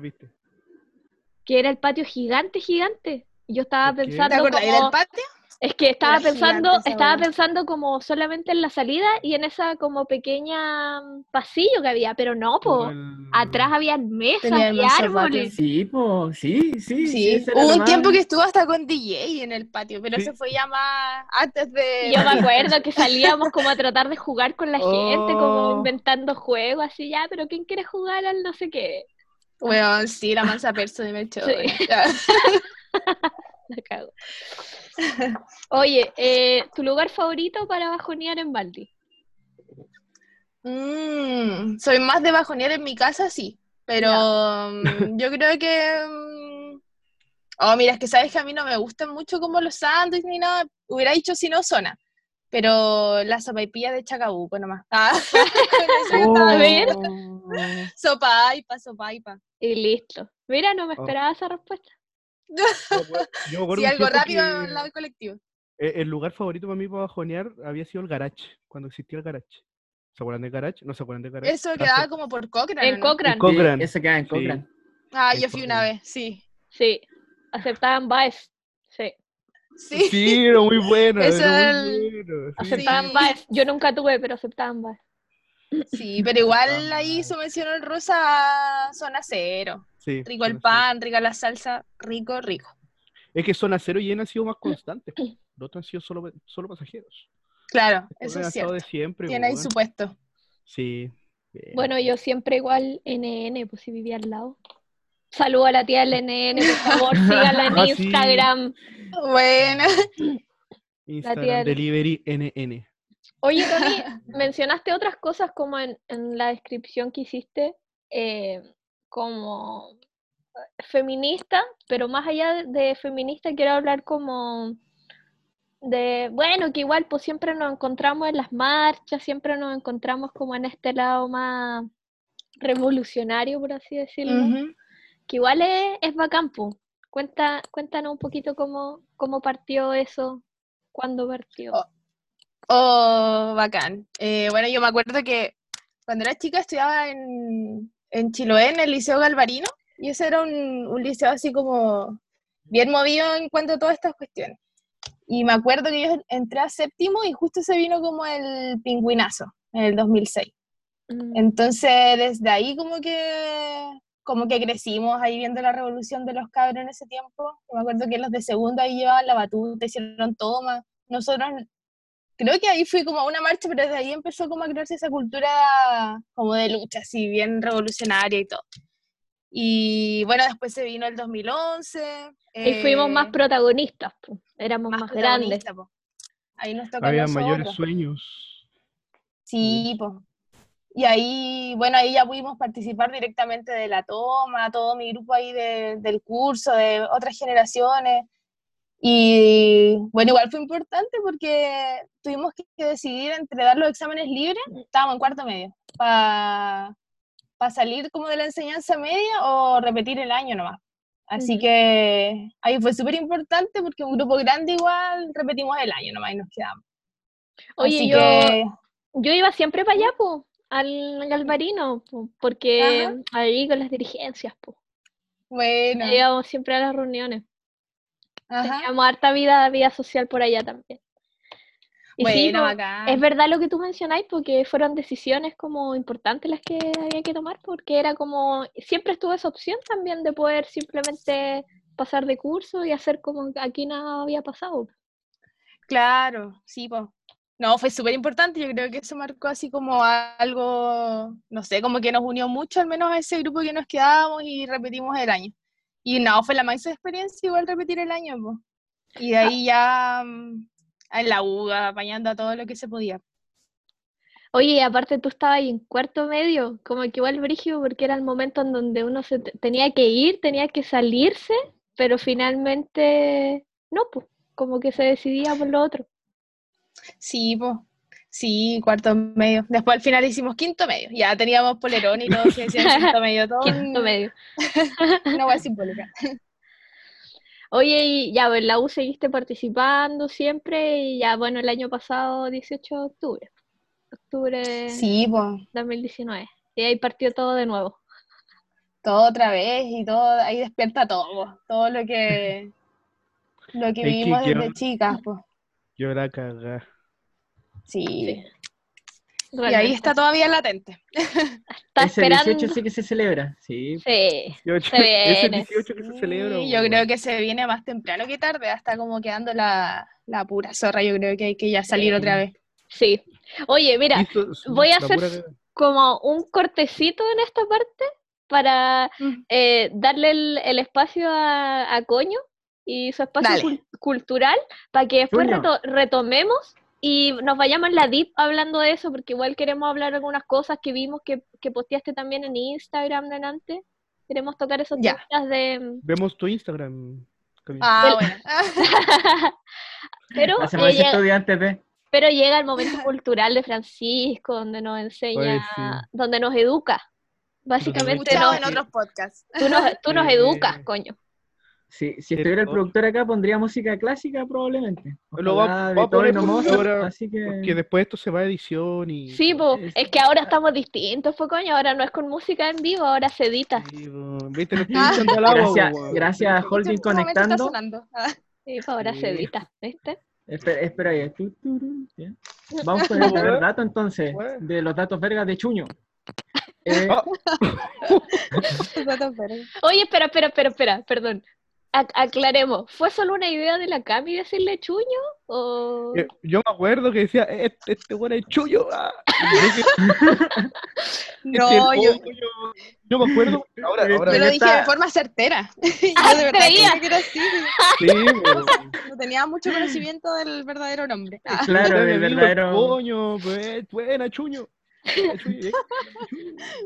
Speaker 1: que era el patio gigante, gigante. Y Yo estaba
Speaker 2: ¿Por qué?
Speaker 4: ¿Te
Speaker 1: pensando
Speaker 4: acordáis
Speaker 1: como...
Speaker 4: del patio?
Speaker 1: Es que estaba pensando,
Speaker 4: gigante
Speaker 1: estaba pensando como solamente en la salida y en esa como pequeña mm, pasillo que había, pero no, po.
Speaker 2: el-
Speaker 1: Atrás habían mesas
Speaker 4: Tenía
Speaker 1: y árboles.
Speaker 3: Sí, po, sí, sí.
Speaker 4: Sí, hubo un tiempo que estuvo hasta con DJ en el patio, pero
Speaker 2: Sí.
Speaker 4: eso fue ya más antes de...
Speaker 1: Yo me <laughs> acuerdo que salíamos como a tratar de jugar con la gente, como
Speaker 2: Oh.
Speaker 1: inventando juegos, así ya, pero ¿quién quiere jugar al no sé qué?
Speaker 4: Bueno, sí, la mansa perso de Melchor.
Speaker 1: Sí. <laughs> <laughs> La cago. Oye, eh, ¿tu lugar favorito para bajonear en Baldi?
Speaker 4: Mm, soy más de bajonear en mi casa, sí, pero mm, <laughs> yo creo que... mm, Oh, mira, es que sabes que a mí no me gustan mucho como los sándwiches ni nada. Hubiera dicho si no zona, pero la sopaipilla de Chacabuco nomás. <laughs> Ah,
Speaker 1: ver.
Speaker 4: bien. Sopaipa, sopaipa.
Speaker 1: Y listo. Mira, no me
Speaker 2: Oh.
Speaker 1: esperaba esa respuesta.
Speaker 2: Yo <laughs> acuerdo
Speaker 4: Sí, algo rápido
Speaker 2: que,
Speaker 4: al lado del colectivo.
Speaker 2: eh, El lugar favorito para mí para bajonear había sido el garage, cuando existía el garage. ¿Se acuerdan del garage? ¿No se acuerdan del garage?
Speaker 4: Eso
Speaker 2: Ah,
Speaker 4: quedaba
Speaker 2: sí.
Speaker 4: como por Cochrane,
Speaker 1: En
Speaker 4: ¿o no?
Speaker 1: Cochrane,
Speaker 2: En Cochrane.
Speaker 3: Sí, Ese queda en
Speaker 2: Sí.
Speaker 3: Cochrane.
Speaker 4: Ah,
Speaker 2: en
Speaker 4: yo fui una vez, sí.
Speaker 1: sí. Aceptaban Baez. Sí.
Speaker 4: Sí.
Speaker 2: Sí, era muy bueno. <laughs>
Speaker 4: Eso
Speaker 2: era muy
Speaker 4: el-
Speaker 2: bueno. sí.
Speaker 1: Aceptaban
Speaker 4: Sí.
Speaker 1: Baez. Yo nunca tuve, pero aceptaban Baez.
Speaker 4: Sí, pero igual
Speaker 2: Ah.
Speaker 4: ahí mención el rosa zona cero.
Speaker 2: Sí,
Speaker 4: Rico el pan, rica la salsa, rico, rico.
Speaker 2: Es que zona cero y N han sido más constantes. po. <coughs> Los otros han sido solo, solo pasajeros.
Speaker 4: Claro, eso es cierto.
Speaker 2: de siempre.
Speaker 4: Tiene ahí su puesto.
Speaker 2: Sí. bien.
Speaker 1: Bueno, yo siempre igual NN, pues si vivía al lado. Saludo a la tía del NN, por <laughs> favor, síganla en
Speaker 2: Ah, sí.
Speaker 1: Instagram.
Speaker 4: Bueno, <laughs>
Speaker 2: Instagram
Speaker 1: tía del-
Speaker 2: Delivery NN.
Speaker 1: Oye, Tony, <laughs> mencionaste otras cosas como en, en la descripción que hiciste, eh, como feminista, pero más allá de, feminista quiero hablar como de, bueno, que igual pues siempre nos encontramos en las marchas, siempre nos encontramos como en este lado más revolucionario, por así decirlo, que igual es, es bacán. Cuenta, cuéntanos un poquito cómo, cómo partió eso, cuándo partió.
Speaker 4: Oh, Oh, bacán. Eh, bueno, yo me acuerdo que cuando era chica estudiaba en, en Chiloé, en el Liceo Galvarino, y ese era un, un liceo así como bien movido en cuanto a todas estas cuestiones. Y me acuerdo que yo entré a séptimo y justo se vino como el pingüinazo en el 2006.
Speaker 1: Mm.
Speaker 4: Entonces, desde ahí como que, como que crecimos ahí viendo la revolución de los cabros en ese tiempo. Yo me acuerdo que los de segundo ahí llevaban la batuta, hicieron toma. Nosotros, creo que ahí fui como a una marcha, pero desde ahí empezó como a crearse esa cultura como de lucha, así bien revolucionaria y todo. Y bueno, después se vino el 2011.
Speaker 1: Y fuimos más
Speaker 4: eh,
Speaker 1: protagonistas, po. éramos más, grandes.
Speaker 4: po. Ahí nos toca a
Speaker 2: Había
Speaker 4: nosotros.
Speaker 2: mayores sueños.
Speaker 4: Sí, pues. Y ahí, bueno, ahí ya pudimos participar directamente de la toma, todo mi grupo ahí de- del curso, de otras generaciones. Y bueno, igual fue importante porque tuvimos que decidir entre dar los exámenes libres, estábamos en cuarto medio, para salir como de la enseñanza media o repetir el año nomás. Así que ahí fue súper importante porque un grupo grande igual repetimos el año nomás y nos quedamos.
Speaker 1: Oye,
Speaker 4: Así
Speaker 1: yo,
Speaker 4: que
Speaker 1: yo iba siempre para allá, po, al Galvarino, po, porque
Speaker 4: Ajá.
Speaker 1: ahí con las dirigencias, po.
Speaker 4: bueno.
Speaker 1: Íbamos siempre a las reuniones.
Speaker 4: Ajá.
Speaker 1: Teníamos harta vida, vida social por allá también. Y sí,
Speaker 4: Bueno, bacán.
Speaker 1: es verdad lo que tú mencionáis, porque fueron decisiones como importantes las que había que tomar, porque era como, siempre estuvo esa opción también de poder simplemente pasar de curso y hacer como aquí nada había pasado.
Speaker 4: Claro, sí, pues. No, fue súper importante. Yo creo que eso marcó así como algo, no sé, como que nos unió mucho, al menos a ese grupo que nos quedábamos y repetimos el año. Y no, fue la máxima experiencia igual repetir el año, pues. Y de ahí ya mm, en la UGA, apañando a todo lo que se podía.
Speaker 1: Oye, y aparte tú estabas ahí en cuarto medio, como que igual brígido, porque era el momento en donde uno se te- tenía que ir, tenía que salirse, pero finalmente no, pues, como que se decidía por lo otro.
Speaker 4: Sí, pues. Sí, cuarto medio. Después al final hicimos quinto medio. Ya teníamos polerón y todo, quinto medio, <laughs> todo.
Speaker 1: Quinto medio. <laughs>
Speaker 4: Una hueá simbólica.
Speaker 1: Oye, y ya, pues, en la U seguiste participando siempre, y ya, bueno, el año pasado, 18 de octubre, octubre
Speaker 4: Sí, pues.
Speaker 1: 2019, y ahí partió todo de nuevo.
Speaker 4: todo otra vez y todo, ahí despierta todo, po, todo lo que lo que
Speaker 2: Es que
Speaker 4: vivimos desde chicas, pues.
Speaker 2: Yo la cagá.
Speaker 4: Sí. Y
Speaker 1: Realmente.
Speaker 4: ahí está todavía latente.
Speaker 1: Está
Speaker 3: Ese
Speaker 1: esperando.
Speaker 3: 18 sí que se celebra. Sí.
Speaker 1: Sí.
Speaker 2: 18,
Speaker 1: Se <laughs> viene.
Speaker 2: 18 que se celebra.
Speaker 4: Sí, yo creo que se viene más temprano que tarde, hasta como quedando la, la pura zorra. Yo creo que hay que ya salir
Speaker 1: Sí.
Speaker 4: otra vez.
Speaker 1: Sí. Oye, mira,
Speaker 2: su-
Speaker 1: voy a hacer
Speaker 2: pura
Speaker 1: como un cortecito en esta parte para
Speaker 4: Mm.
Speaker 1: eh, darle el, el espacio a, a Coño y su espacio cul- cultural para que después reto- retomemos y nos vayamos en la deep hablando de eso, porque igual queremos hablar de algunas cosas que vimos que, que posteaste también en Instagram delante. Queremos tocar esos
Speaker 4: Ya.
Speaker 1: temas de...
Speaker 2: Vemos tu Instagram. Camila.
Speaker 4: Ah, bueno. <laughs>
Speaker 1: pero, eh, llega, pero llega el momento cultural de Francisco, donde nos enseña,
Speaker 2: sí.
Speaker 1: donde nos educa. Básicamente nos,
Speaker 4: en otros podcasts.
Speaker 1: tú nos, tú nos educas, coño.
Speaker 3: Si, si estuviera el productor acá, pondría música clásica probablemente.
Speaker 2: Lo va- va a poner
Speaker 3: Mozart,
Speaker 2: ahora-
Speaker 3: así que...
Speaker 2: Porque después esto se va a edición y.
Speaker 1: Sí, po,
Speaker 3: es-
Speaker 1: que ahora estamos distintos, pues coño, ahora no es con música en vivo, ahora se edita.
Speaker 2: Sí. Viste, lo estoy
Speaker 4: Ah.
Speaker 2: al agua.
Speaker 3: Gracias, gracias a Holding
Speaker 4: este
Speaker 3: conectando.
Speaker 4: Ah,
Speaker 1: Sí, ahora se
Speaker 2: Sí.
Speaker 1: edita, ¿viste?
Speaker 3: Espera, espera ahí. Vamos con el primer dato entonces, de los datos vergas de Chuño. <laughs> Eh,
Speaker 2: Ah. <laughs>
Speaker 1: Oye, espera, espera, espera, espera, perdón. Ac- aclaremos, ¿fue solo una idea de la Cami decirle chuño? ¿O...
Speaker 2: Eh, Yo me acuerdo que decía, este, este weón es chullo. <laughs> ah. <laughs>
Speaker 4: No,
Speaker 2: este,
Speaker 4: yo,
Speaker 2: oh, yo, yo me acuerdo. Ahora, ahora.
Speaker 4: yo lo dije
Speaker 3: está.
Speaker 4: de forma certera.
Speaker 1: Ah, <laughs>
Speaker 4: Yo de verdad
Speaker 1: creía.
Speaker 4: que era así.
Speaker 2: Sí.
Speaker 4: No tenía mucho conocimiento del verdadero nombre. Ah,
Speaker 3: claro,
Speaker 2: Usted
Speaker 3: el
Speaker 2: me dijo,
Speaker 3: verdadero.
Speaker 2: Coño, pues, buena, chuño. Chuño, chuño.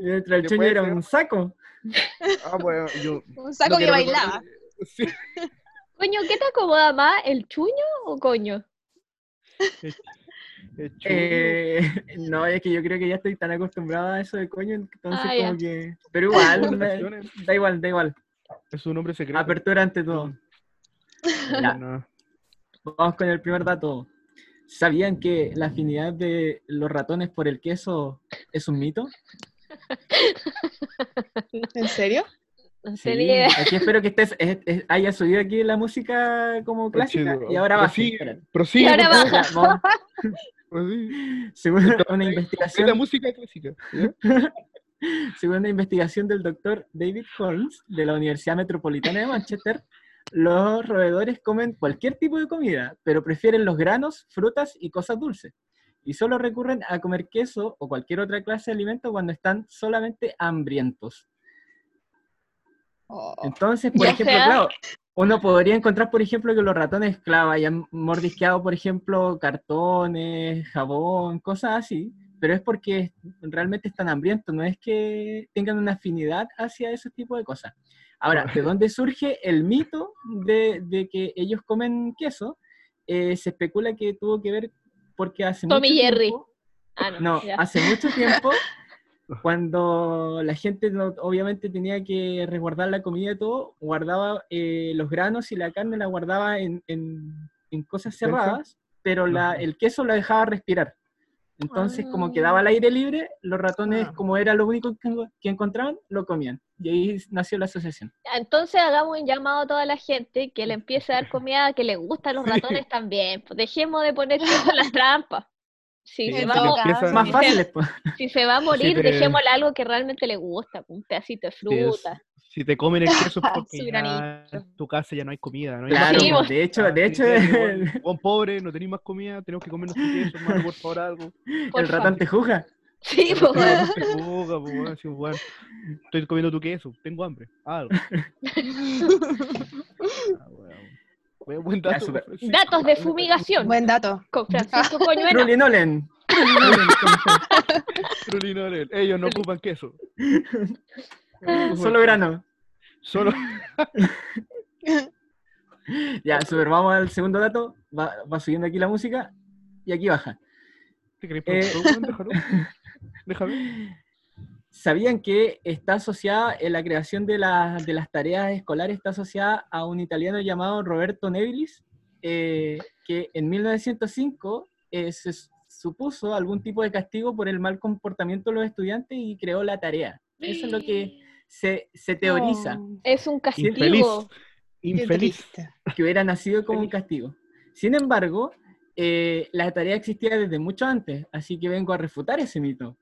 Speaker 3: Mientras el
Speaker 2: ¿Qué
Speaker 3: Chuño era un saco.
Speaker 2: Ah, bueno, yo.
Speaker 4: un saco que bailaba.
Speaker 2: recuerdo- Sí,
Speaker 1: Coño, ¿qué te acomoda más, el chuño o coño?
Speaker 2: chuño.
Speaker 3: Eh, no, es que yo creo que ya estoy tan acostumbrado a eso de coño, entonces
Speaker 1: Ah, ya.
Speaker 3: como que... Pero igual, me- da igual, da igual.
Speaker 2: Es un nombre secreto.
Speaker 3: Apertura ante todo.
Speaker 2: No,
Speaker 3: Ya.
Speaker 2: no.
Speaker 3: Vamos con el primer dato. ¿Sabían que la afinidad de los ratones por el queso es un mito? <laughs>
Speaker 4: ¿En serio?
Speaker 1: No
Speaker 3: Sí, aquí espero que estés, es- es- haya subido aquí la música como clásica y ahora va.
Speaker 2: Prosigue, prosigue,
Speaker 1: Y ahora baja. <laughs> <laughs>
Speaker 3: Según una
Speaker 2: Es la
Speaker 3: investigación,
Speaker 2: música clásica. <laughs>
Speaker 3: según una investigación del doctor David Holmes de la Universidad Metropolitana de Manchester, los roedores comen cualquier tipo de comida, pero prefieren los granos, frutas y cosas dulces. Y solo recurren a comer queso o cualquier otra clase de alimento cuando están solamente hambrientos.
Speaker 4: Oh,
Speaker 3: Entonces, por
Speaker 1: Ya
Speaker 3: ejemplo,
Speaker 1: sea-
Speaker 3: claro, uno podría encontrar, por ejemplo, que los ratones, claro, hayan mordisqueado, por ejemplo, cartones, jabón, cosas así, pero es porque realmente están hambrientos, no es que tengan una afinidad hacia ese tipo de cosas. Ahora, ¿de <laughs> dónde surge el mito de, de que ellos comen queso? Eh, se especula que tuvo que ver porque hace
Speaker 1: Tom y
Speaker 3: mucho
Speaker 1: Jerry.
Speaker 3: tiempo,
Speaker 1: Ah, no.
Speaker 3: no, hace mucho tiempo, <laughs> cuando la gente no- obviamente tenía que resguardar la comida y todo, guardaba eh, los granos y la carne la guardaba en, en- en cosas cerradas, pero la- el queso la dejaba respirar. Entonces, como
Speaker 1: Ah.
Speaker 3: quedaba al aire libre, los ratones,
Speaker 2: Ah.
Speaker 3: como era lo único que, que encontraban, lo comían. Y ahí nació la asociación.
Speaker 1: Entonces hagamos un llamado a toda la gente que le empiece a dar comida que le gustan los ratones también. Pues dejemos de poner <laughs> en las trampas. Si,
Speaker 2: Sí,
Speaker 1: se va, a
Speaker 3: Más pues. <laughs>
Speaker 1: si se va a morir,
Speaker 2: pero-
Speaker 1: dejémosle algo que realmente le gusta, pues, un pedacito de fruta.
Speaker 2: Si te comen el queso es <laughs> porque ya en tu casa ya no hay comida. ¿no? hay
Speaker 3: Claro,
Speaker 2: comida.
Speaker 1: vos.
Speaker 3: de hecho, de hecho, <laughs>
Speaker 2: pobre, no tenéis más comida, tenemos que comernos queso, hermano, por favor, algo.
Speaker 1: Por
Speaker 3: el ratón te juzga.
Speaker 1: Sí,
Speaker 2: Sí,
Speaker 1: pues,
Speaker 2: pues. Estoy comiendo tu queso, tengo hambre, algo. Ah, weón. Buen- dato.
Speaker 1: Datos de fumigación
Speaker 4: Buen dato.
Speaker 1: con Francisco Coñuela.
Speaker 3: Trulli <laughs> Nolen.
Speaker 2: Ellos no ocupan queso.
Speaker 3: Solo grano.
Speaker 2: Solo. <laughs>
Speaker 3: Ya, super, vamos al segundo dato. Va, va subiendo aquí la música y aquí baja.
Speaker 2: ¿Te crees
Speaker 3: Eh.
Speaker 2: productor, weón? <laughs> Déjalo. Déjame.
Speaker 3: ¿Sabían que está asociada en la creación de, la- de las tareas escolares, está asociada a un italiano llamado Roberto Nevilis, eh, que en 1905 eh, se supuso algún tipo de castigo por el mal comportamiento de los estudiantes y creó la tarea? Eso es lo que se, se teoriza,
Speaker 4: Oh,
Speaker 1: Es un
Speaker 2: Infeliz.
Speaker 1: castigo.
Speaker 2: Infeliz.
Speaker 4: triste.
Speaker 3: que hubiera nacido como un castigo. Sin embargo, eh, la tarea existía desde mucho antes, así que vengo a refutar ese mito.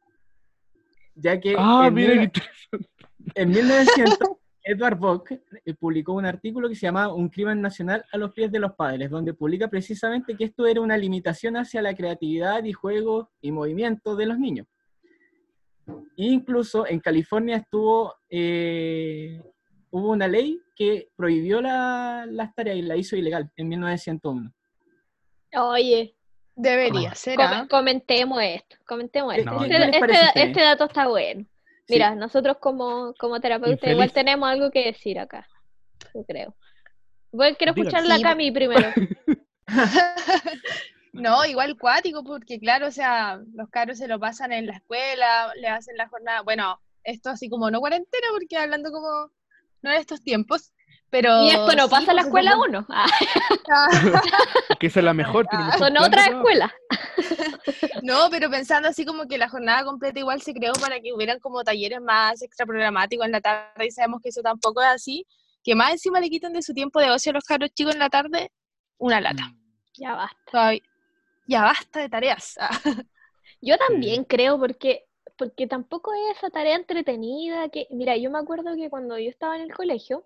Speaker 3: Ya que
Speaker 2: Ah,
Speaker 3: en,
Speaker 2: mira
Speaker 3: mil-
Speaker 2: qué interesante.
Speaker 3: en 1900, <laughs> Edward Bock eh, publicó un artículo que se llama Un crimen nacional a los pies de los padres, donde publica precisamente que esto era una limitación hacia la creatividad y juego y movimiento de los niños. Incluso en California estuvo, eh, hubo una ley que prohibió la- las tareas y la hizo ilegal en 1901.
Speaker 1: Oye,
Speaker 4: Debería ser.
Speaker 1: com-
Speaker 4: ¿ah?
Speaker 1: comentemos esto, comentemos
Speaker 3: ¿Qué-
Speaker 1: esto. este, este- este dato está bueno.
Speaker 3: Sí.
Speaker 1: Mira, nosotros como, como terapeutas igual
Speaker 2: Infeliz.
Speaker 1: tenemos algo que decir acá, yo creo. Voy, quiero escuchar la
Speaker 4: Sí,
Speaker 1: Cami primero. <laughs>
Speaker 4: No, igual cuático, porque claro, o sea, los caros se lo pasan en la escuela, le hacen la jornada, bueno, esto así como no cuarentena, porque hablando como no en estos tiempos, pero...
Speaker 1: Y esto no
Speaker 4: sí,
Speaker 1: pasa en la escuela
Speaker 4: supone-
Speaker 1: uno. Ah, <laughs>
Speaker 2: Que esa es la mejor. mejor
Speaker 1: son otras
Speaker 2: trabajo.
Speaker 1: escuelas. <laughs>
Speaker 4: No, pero pensando así como que la jornada completa igual se creó para que hubieran como talleres más extra programáticos en la tarde y sabemos que eso tampoco es así, que más encima le quitan de su tiempo de ocio a los caros chicos en la tarde, una lata.
Speaker 1: Ya basta.
Speaker 4: Todavía- Ya basta de tareas. Ah, <laughs>
Speaker 1: Yo también creo porque porque tampoco es esa tarea entretenida que mira, yo me acuerdo que cuando yo estaba en el colegio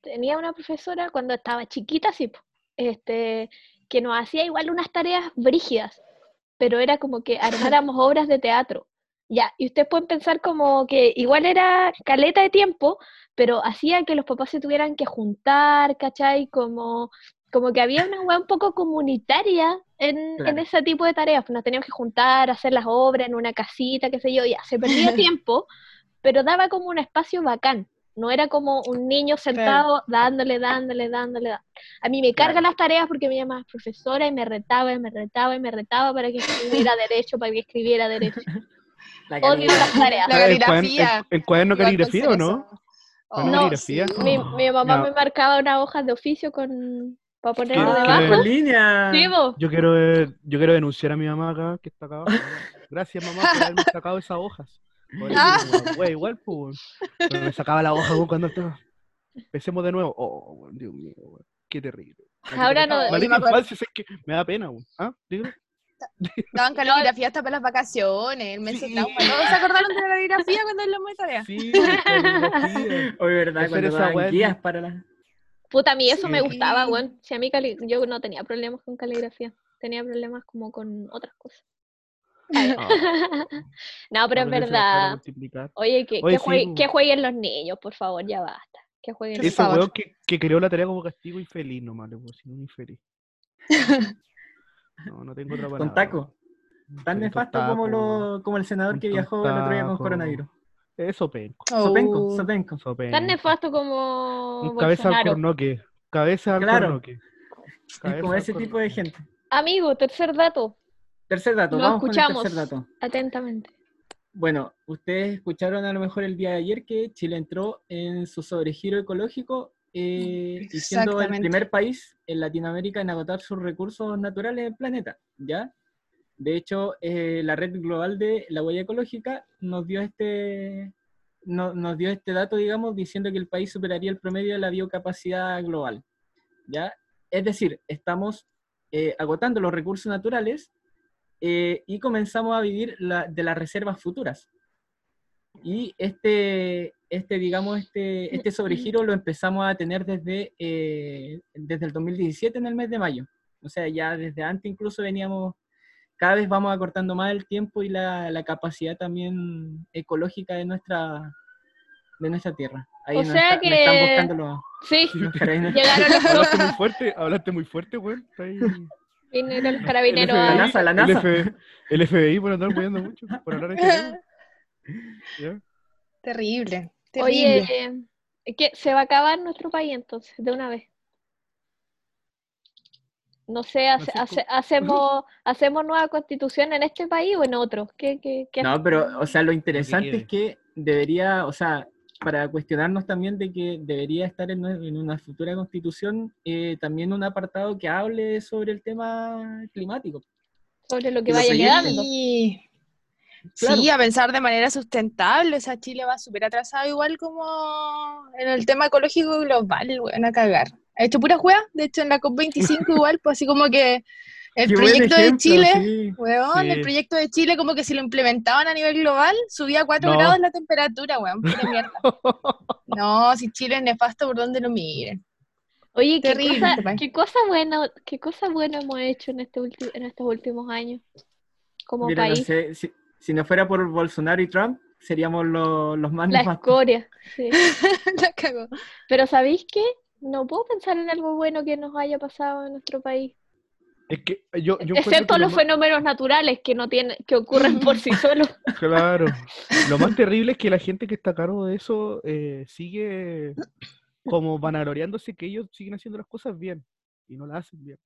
Speaker 1: tenía una profesora cuando estaba chiquita sí, este que nos hacía igual unas tareas brígidas, pero era como que armáramos <laughs> obras de teatro. Ya, y ustedes pueden pensar como que igual era caleta de tiempo, pero hacía que los papás se tuvieran que juntar, ¿cachai? Como, como que había una un poco comunitaria en, en ese tipo de tareas. Pues nos teníamos que juntar, hacer las obras en una casita, qué sé yo, ya, se perdía <laughs> tiempo, pero daba como un espacio bacán. No era como un niño sentado dándole, dándole, dándole. dándole. A mí me cargan las tareas porque me llama profesora y me retaba y me retaba y me retaba para que escribiera <laughs> derecho, para que escribiera derecho. <laughs>
Speaker 3: La
Speaker 1: Odio las tareas.
Speaker 4: La
Speaker 2: ¿El cuaderno-
Speaker 4: caligrafía.
Speaker 2: el- el cuaderno caligrafía o no?
Speaker 4: cerezo.
Speaker 2: ¿Cuaderno
Speaker 1: No,
Speaker 2: caligrafía?
Speaker 4: sí.
Speaker 1: Mi, mi mamá
Speaker 2: No.
Speaker 1: me marcaba unas hojas de oficio con para ponerlo
Speaker 2: ¿Qué-
Speaker 1: debajo.
Speaker 3: línea.
Speaker 1: Sí.
Speaker 2: Yo quiero, eh, yo quiero denunciar a mi mamá acá, que está acá abajo. Gracias, mamá, por haberme sacado esas hojas.
Speaker 4: Ah.
Speaker 2: güey, igual, pues. me sacaba la hoja cuando estaba. Empecemos de nuevo. Oh, weón, Dios mío, weón. Qué terrible.
Speaker 1: Ahora no-
Speaker 2: Maldita
Speaker 4: me
Speaker 2: es que me da pena, weón. ¿Ah? Dígame. <laughs>
Speaker 4: Daban caligrafía hasta para las vacaciones, el mes de
Speaker 2: Sí.
Speaker 4: trauma. ¿Todos se acordaron de la caligrafía cuando hablamos de tarea?
Speaker 2: Sí.
Speaker 3: Hoy, <laughs> ¿verdad? Cuando daban guías para la...
Speaker 1: Puta, a mí eso
Speaker 2: Sí.
Speaker 1: me gustaba, weón. Si a mí cali- yo no tenía problemas con caligrafía, tenía problemas como con otras cosas.
Speaker 2: Ah, <laughs>
Speaker 1: no, pero es verdad. Oye, que,
Speaker 2: Oye,
Speaker 1: que,
Speaker 2: sí,
Speaker 1: jue-
Speaker 2: po.
Speaker 1: que jueguen los niños, por favor, ya basta. Que jueguen los
Speaker 2: Ese weón que, que creó la tarea como castigo infeliz nomás, le puedo un infeliz. <laughs> No, no tengo otra palabra.
Speaker 3: Con taco. Tan nefasto
Speaker 2: taco,
Speaker 3: como, lo, como el senador que viajó el otro día con coronavirus.
Speaker 2: Penco.
Speaker 3: Sopenco,
Speaker 4: Oh.
Speaker 3: sopenco.
Speaker 2: sopenco.
Speaker 1: Tan nefasto como
Speaker 2: Un cabeza al cornoque. Cabeza al
Speaker 3: Claro.
Speaker 2: cornoque.
Speaker 3: Es
Speaker 2: Cabeza
Speaker 3: como ese tipo de gente.
Speaker 1: Amigo, tercer dato,
Speaker 3: Tercer dato,
Speaker 1: Lo
Speaker 3: vamos
Speaker 1: escuchamos.
Speaker 3: con el tercer dato.
Speaker 1: atentamente.
Speaker 3: Bueno, ustedes escucharon a lo mejor el día de ayer que Chile entró en su sobregiro ecológico eh, y siendo el primer país en Latinoamérica en agotar sus recursos naturales del planeta, ¿ya? De hecho, eh, la red global de la huella ecológica nos dio este no- nos dio este dato, digamos, diciendo que el país superaría el promedio de la biocapacidad global, ¿ya? Es decir, estamos eh, agotando los recursos naturales eh, y comenzamos a vivir la- de las reservas futuras. Y este, este digamos, este, este sobregiro lo empezamos a tener desde, eh, desde el 2017 en el mes de mayo. O sea, ya desde antes incluso veníamos, cada vez vamos acortando más el tiempo y la, la capacidad también ecológica de nuestra, de nuestra tierra. Ahí
Speaker 1: O
Speaker 3: nos
Speaker 1: sea
Speaker 3: está- me están
Speaker 1: que-
Speaker 3: buscando los,
Speaker 1: Sí,
Speaker 3: los
Speaker 1: llegaron los,
Speaker 2: Hablaste muy fuerte, hablaste muy fuerte, weón.
Speaker 1: Vinieron los
Speaker 2: El
Speaker 1: carabineros.
Speaker 3: La
Speaker 2: FBI,
Speaker 3: NASA, la
Speaker 2: el
Speaker 3: NASA.
Speaker 2: F- El FBI por andar cuidando mucho, por hablar en.
Speaker 4: Terrible, <laughs> terrible.
Speaker 1: Oye, que se va a acabar nuestro país entonces, de una vez. No sé, hace-
Speaker 2: sé
Speaker 1: hace- hacemos, hacemos nueva constitución en este país o en otro. ¿Qué, qué, qué
Speaker 3: No, pero, o sea, lo interesante es que debería, o sea, para cuestionarnos también de que debería estar en, una futura constitución eh, también un apartado que hable sobre el tema climático.
Speaker 1: sobre lo que vaya
Speaker 3: que-
Speaker 1: quedando?
Speaker 4: Sí.
Speaker 3: Claro.
Speaker 4: Sí, a pensar de manera sustentable, o sea, Chile va súper atrasado igual como en el tema ecológico global, weón, a cagar. Ha hecho pura juega, de hecho en la COP25 <laughs> igual, pues así como que El
Speaker 3: Qué
Speaker 4: proyecto de Chile,
Speaker 3: sí.
Speaker 4: weón,
Speaker 2: Sí.
Speaker 4: el proyecto de Chile como que si lo implementaban a nivel global, subía 4
Speaker 2: No.
Speaker 4: grados la temperatura, weón, <laughs> mierda. No, si Chile es nefasto, ¿por dónde lo miren?
Speaker 1: Oye, ¿qué
Speaker 4: Terrible
Speaker 1: cosa,
Speaker 4: este país.
Speaker 1: qué cosa buena, qué cosa buena hemos hecho en este ulti- en estos últimos años como
Speaker 3: Mira, no
Speaker 1: país.
Speaker 3: sé, si, si no fuera por Bolsonaro y Trump, seríamos lo- los más
Speaker 1: La
Speaker 3: nefastos.
Speaker 1: escoria, sí. <laughs>
Speaker 4: La cagó.
Speaker 1: Pero ¿sabéis qué? No puedo pensar en algo bueno que nos haya pasado en nuestro país.
Speaker 2: Es que yo, yo encuentro
Speaker 1: Excepto
Speaker 2: que lo
Speaker 1: los
Speaker 2: más-
Speaker 1: fenómenos naturales que no tienen, que ocurren <laughs> por sí solos.
Speaker 2: Claro. <laughs> Lo más terrible es que la gente que está a cargo de eso eh, sigue como vanagloriándose que ellos siguen haciendo las cosas bien y no las hacen bien.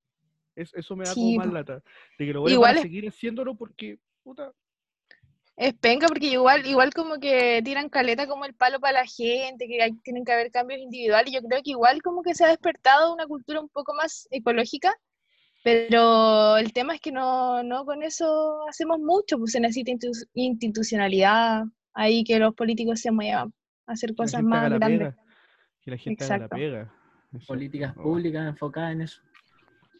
Speaker 2: Es- eso me da
Speaker 4: Sí,
Speaker 2: como más lata. De que lo voy
Speaker 4: Igual
Speaker 2: a
Speaker 4: es-
Speaker 2: seguir haciéndolo porque, puta,
Speaker 4: Es penca porque igual, igual como que tiran caleta como el palo para la gente, que hay- tienen que haber cambios individuales. Yo creo que igual como que se ha despertado una cultura un poco más ecológica, pero el tema es que no, no con eso hacemos mucho, pues se necesita institucionalidad, ahí que los políticos se muevan a hacer
Speaker 2: que la
Speaker 4: cosas
Speaker 2: gente haga
Speaker 4: más
Speaker 2: la
Speaker 4: grandes.
Speaker 2: pega. Que la gente haga la pega. Eso.
Speaker 3: Políticas
Speaker 2: Oh.
Speaker 3: públicas enfocadas en eso.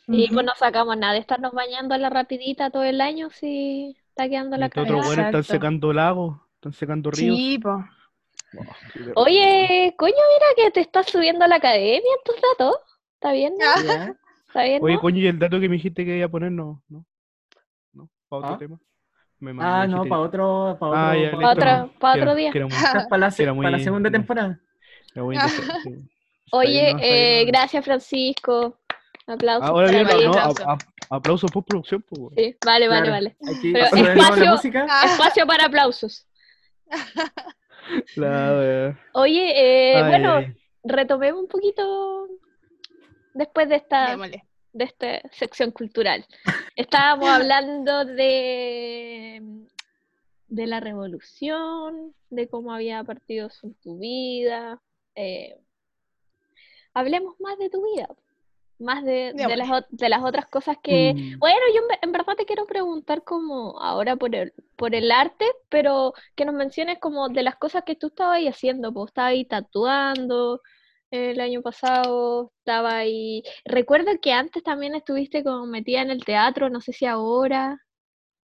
Speaker 1: Y pues no sacamos nada de estarnos bañando a la rapidita todo el año si está quedando la
Speaker 2: Mientras otros buenos están secando lagos, están secando ríos.
Speaker 4: Sí, po.
Speaker 2: Oh.
Speaker 1: Oye, coño, mira que te estás subiendo a la academia en tus datos. ¿Está bien? no?
Speaker 4: Ah.
Speaker 3: ¿Ya?
Speaker 1: ¿Está bien?
Speaker 2: Oye,
Speaker 1: no?
Speaker 2: coño, y el dato que me dijiste que iba a poner, no, no, no, para otro
Speaker 3: ¿Ah?
Speaker 2: tema. Me, me
Speaker 3: Ah, no, para otro, para otro,
Speaker 2: Ah, ya,
Speaker 3: otro-
Speaker 1: otro- pa'
Speaker 2: que
Speaker 1: otro día.
Speaker 2: muy- <laughs>
Speaker 3: para la, se- para segunda temporada.
Speaker 2: muy <laughs> bien,
Speaker 1: Oye,
Speaker 2: no, está bien,
Speaker 1: eh,
Speaker 2: no.
Speaker 1: gracias Francisco. Aplausos
Speaker 2: Ahora
Speaker 1: para
Speaker 2: bien,
Speaker 1: ti.
Speaker 2: no,
Speaker 4: aplauso.
Speaker 2: a- a- aplausos por producción, pues.
Speaker 1: Sí, vale, vale,
Speaker 3: Claro.
Speaker 1: vale.
Speaker 3: Aquí
Speaker 1: Pero espacio-.
Speaker 4: Ah, <laughs>
Speaker 1: Espacio para aplausos.
Speaker 2: La wea.
Speaker 1: Oye, eh,
Speaker 2: Ay,
Speaker 1: bueno,
Speaker 2: ay.
Speaker 1: retomemos un poquito después de esta, de esta sección cultural. Estábamos <laughs> hablando de, de la revolución, de cómo había partidos en tu vida. eh, hablemos más de tu vida, más de, de las, de las otras cosas que...
Speaker 3: Mm.
Speaker 1: Bueno, yo en verdad te quiero preguntar como ahora por el, por el arte, pero que nos menciones como de las cosas que tú estabas ahí haciendo, pues estabas ahí tatuando el año pasado, estaba ahí... Recuerdo que antes también estuviste como metida en el teatro, no sé si ahora.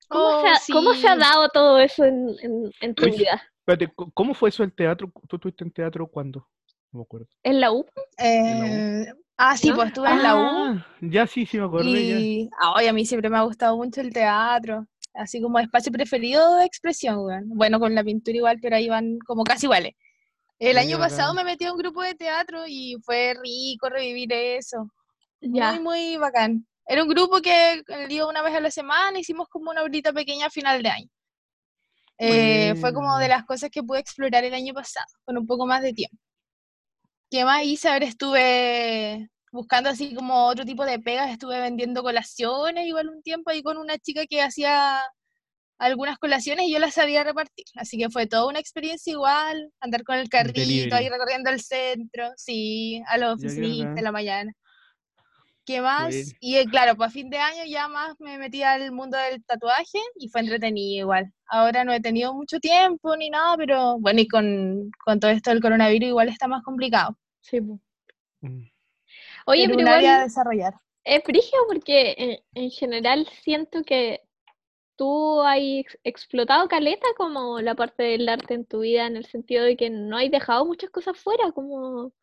Speaker 1: ¿Cómo,
Speaker 4: Oh,
Speaker 1: se, ha, cómo se ha
Speaker 4: sí.
Speaker 1: dado todo eso en, en, en tu
Speaker 2: Oye,
Speaker 1: vida?
Speaker 2: Espérate, ¿co- ¿cómo fue eso del teatro? ¿Tú estuviste en teatro cuándo? No me acuerdo.
Speaker 1: ¿En la U?
Speaker 4: Eh, ah, sí,
Speaker 1: ¿No?
Speaker 4: pues estuve en la U.
Speaker 2: Ah, Ya sí, sí me acordé ya.
Speaker 4: Y ay, a mí siempre me ha gustado mucho el teatro, así como espacio preferido de expresión. Bueno, con la pintura igual, pero ahí van como casi iguales. El año pasado me metí a un grupo de teatro y fue rico revivir eso.
Speaker 1: Ya.
Speaker 4: Muy, muy bacán. Era un grupo que eh, iba una vez a la semana, hicimos como una horita pequeña a final de año. Eh, fue como de las cosas que pude explorar el año pasado, con un poco más de tiempo. ¿Qué más hice? A ver, estuve buscando así como otro tipo de pegas, estuve vendiendo colaciones igual un tiempo ahí con una chica que hacía algunas colaciones y yo las sabía repartir. Así que fue toda una experiencia igual, andar con el carrito ahí recorriendo el centro, sí, a las oficinas de la mañana. ¿Qué más?
Speaker 2: Bueno.
Speaker 4: Y eh, claro, pues a fin de año ya más me metí al mundo del tatuaje y fue entretenido igual. Ahora no he tenido mucho tiempo ni nada, pero bueno, y con, con todo esto del coronavirus igual está más complicado.
Speaker 1: Sí.
Speaker 2: Mm.
Speaker 1: Oye, pero
Speaker 4: un área a
Speaker 1: igual
Speaker 4: desarrollar.
Speaker 1: es brígido porque en, en general siento que tú has ex- explotado caleta como la parte del arte en tu vida, en el sentido de que no has dejado muchas cosas fuera, como,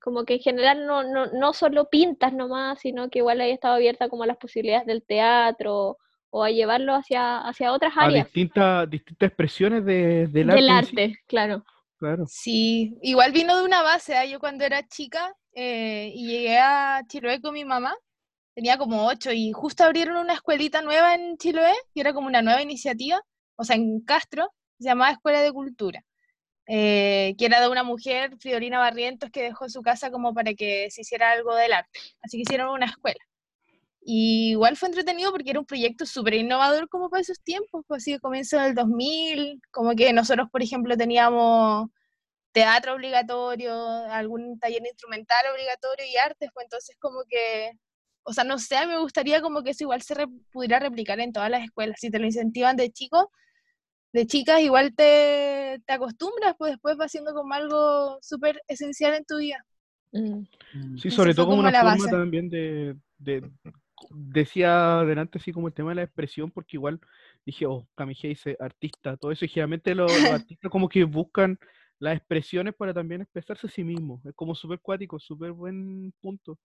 Speaker 1: como que en general no, no, no solo pintas nomás, sino que igual has estado abierta como a las posibilidades del teatro o a llevarlo hacia, hacia otras
Speaker 2: A
Speaker 1: áreas
Speaker 2: distintas, distintas expresiones de, del
Speaker 1: del
Speaker 2: arte. sí,
Speaker 1: arte, claro.
Speaker 2: Claro.
Speaker 4: Sí, igual vino de una base, ¿ah? Yo cuando era chica eh, y llegué a Chiloé con mi mamá, tenía como ocho y justo abrieron una escuelita nueva en Chiloé, que era como una nueva iniciativa, o sea, en Castro, se llamaba Escuela de Cultura, eh, que era de una mujer, Fridolina Barrientos, que dejó su casa como para que se hiciera algo del arte, así que hicieron una escuela. Y igual fue entretenido porque era un proyecto súper innovador como para esos tiempos, pues así que comienzo del 2000, como que nosotros, por ejemplo, teníamos teatro obligatorio, algún taller instrumental obligatorio y artes, pues entonces como que, o sea, no sé, me gustaría como que eso igual se re- pudiera replicar en todas las escuelas, si te lo incentivan de chico, de chicas, igual te, te acostumbras, pues después va siendo como algo súper esencial en tu vida.
Speaker 1: Mm.
Speaker 3: Mm.
Speaker 2: Sí, sobre todo como
Speaker 4: como
Speaker 2: una
Speaker 4: la
Speaker 2: forma
Speaker 4: base.
Speaker 2: también de, de decía adelante así como el tema de la expresión, porque igual dije, oh, Kamihei dice artista, todo eso, y generalmente los, los <laughs> artistas como que buscan las expresiones para también expresarse a sí mismos. Es como súper cuático, súper buen punto.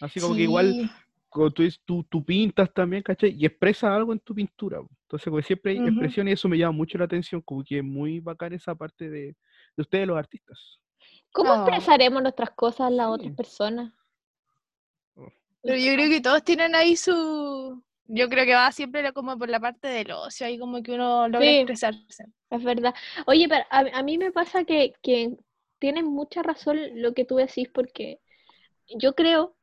Speaker 2: Así como que igual tú, dices, tú, tú pintas también, ¿cachai? Y expresas algo en tu pintura. Entonces, como siempre hay expresión y eso me llama mucho la atención, como que es muy bacán esa parte de, de ustedes los artistas.
Speaker 1: ¿Cómo expresaremos nuestras cosas a las
Speaker 2: Sí.
Speaker 1: otras personas?
Speaker 2: Oh.
Speaker 4: Pero yo creo que todos tienen ahí su... Yo creo que va siempre como por la parte del ocio, ahí como que uno logra
Speaker 1: Sí.
Speaker 4: expresarse.
Speaker 1: Es verdad. Oye, pero a, a mí me pasa que, que tienes mucha razón lo que tú decís, porque yo creo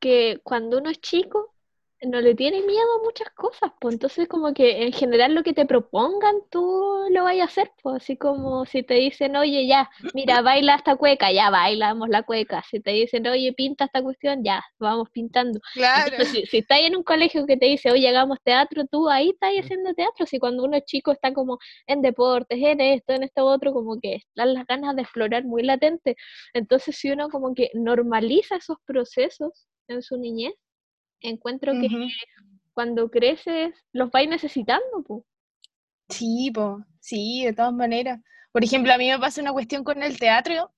Speaker 1: que cuando uno es chico no le tiene miedo a muchas cosas, pues entonces como que en general lo que te propongan tú lo vayas a hacer, pues así como si te dicen, oye, ya, mira, baila esta cueca, ya bailamos la cueca, si te dicen, oye, pinta esta cuestión, ya, vamos pintando.
Speaker 4: Claro.
Speaker 1: Entonces, si, si estás en un colegio que te dice, oye, hagamos teatro, tú ahí estás haciendo teatro. Si cuando uno es chico está como en deportes, en esto, en esto otro, como que están las ganas de explorar muy latentes. Entonces, si uno como que normaliza esos procesos en su niñez, encuentro que cuando creces los vais necesitando, pues.
Speaker 4: Sí, po, sí, de todas maneras. Por ejemplo, a mí me pasa una cuestión con el teatro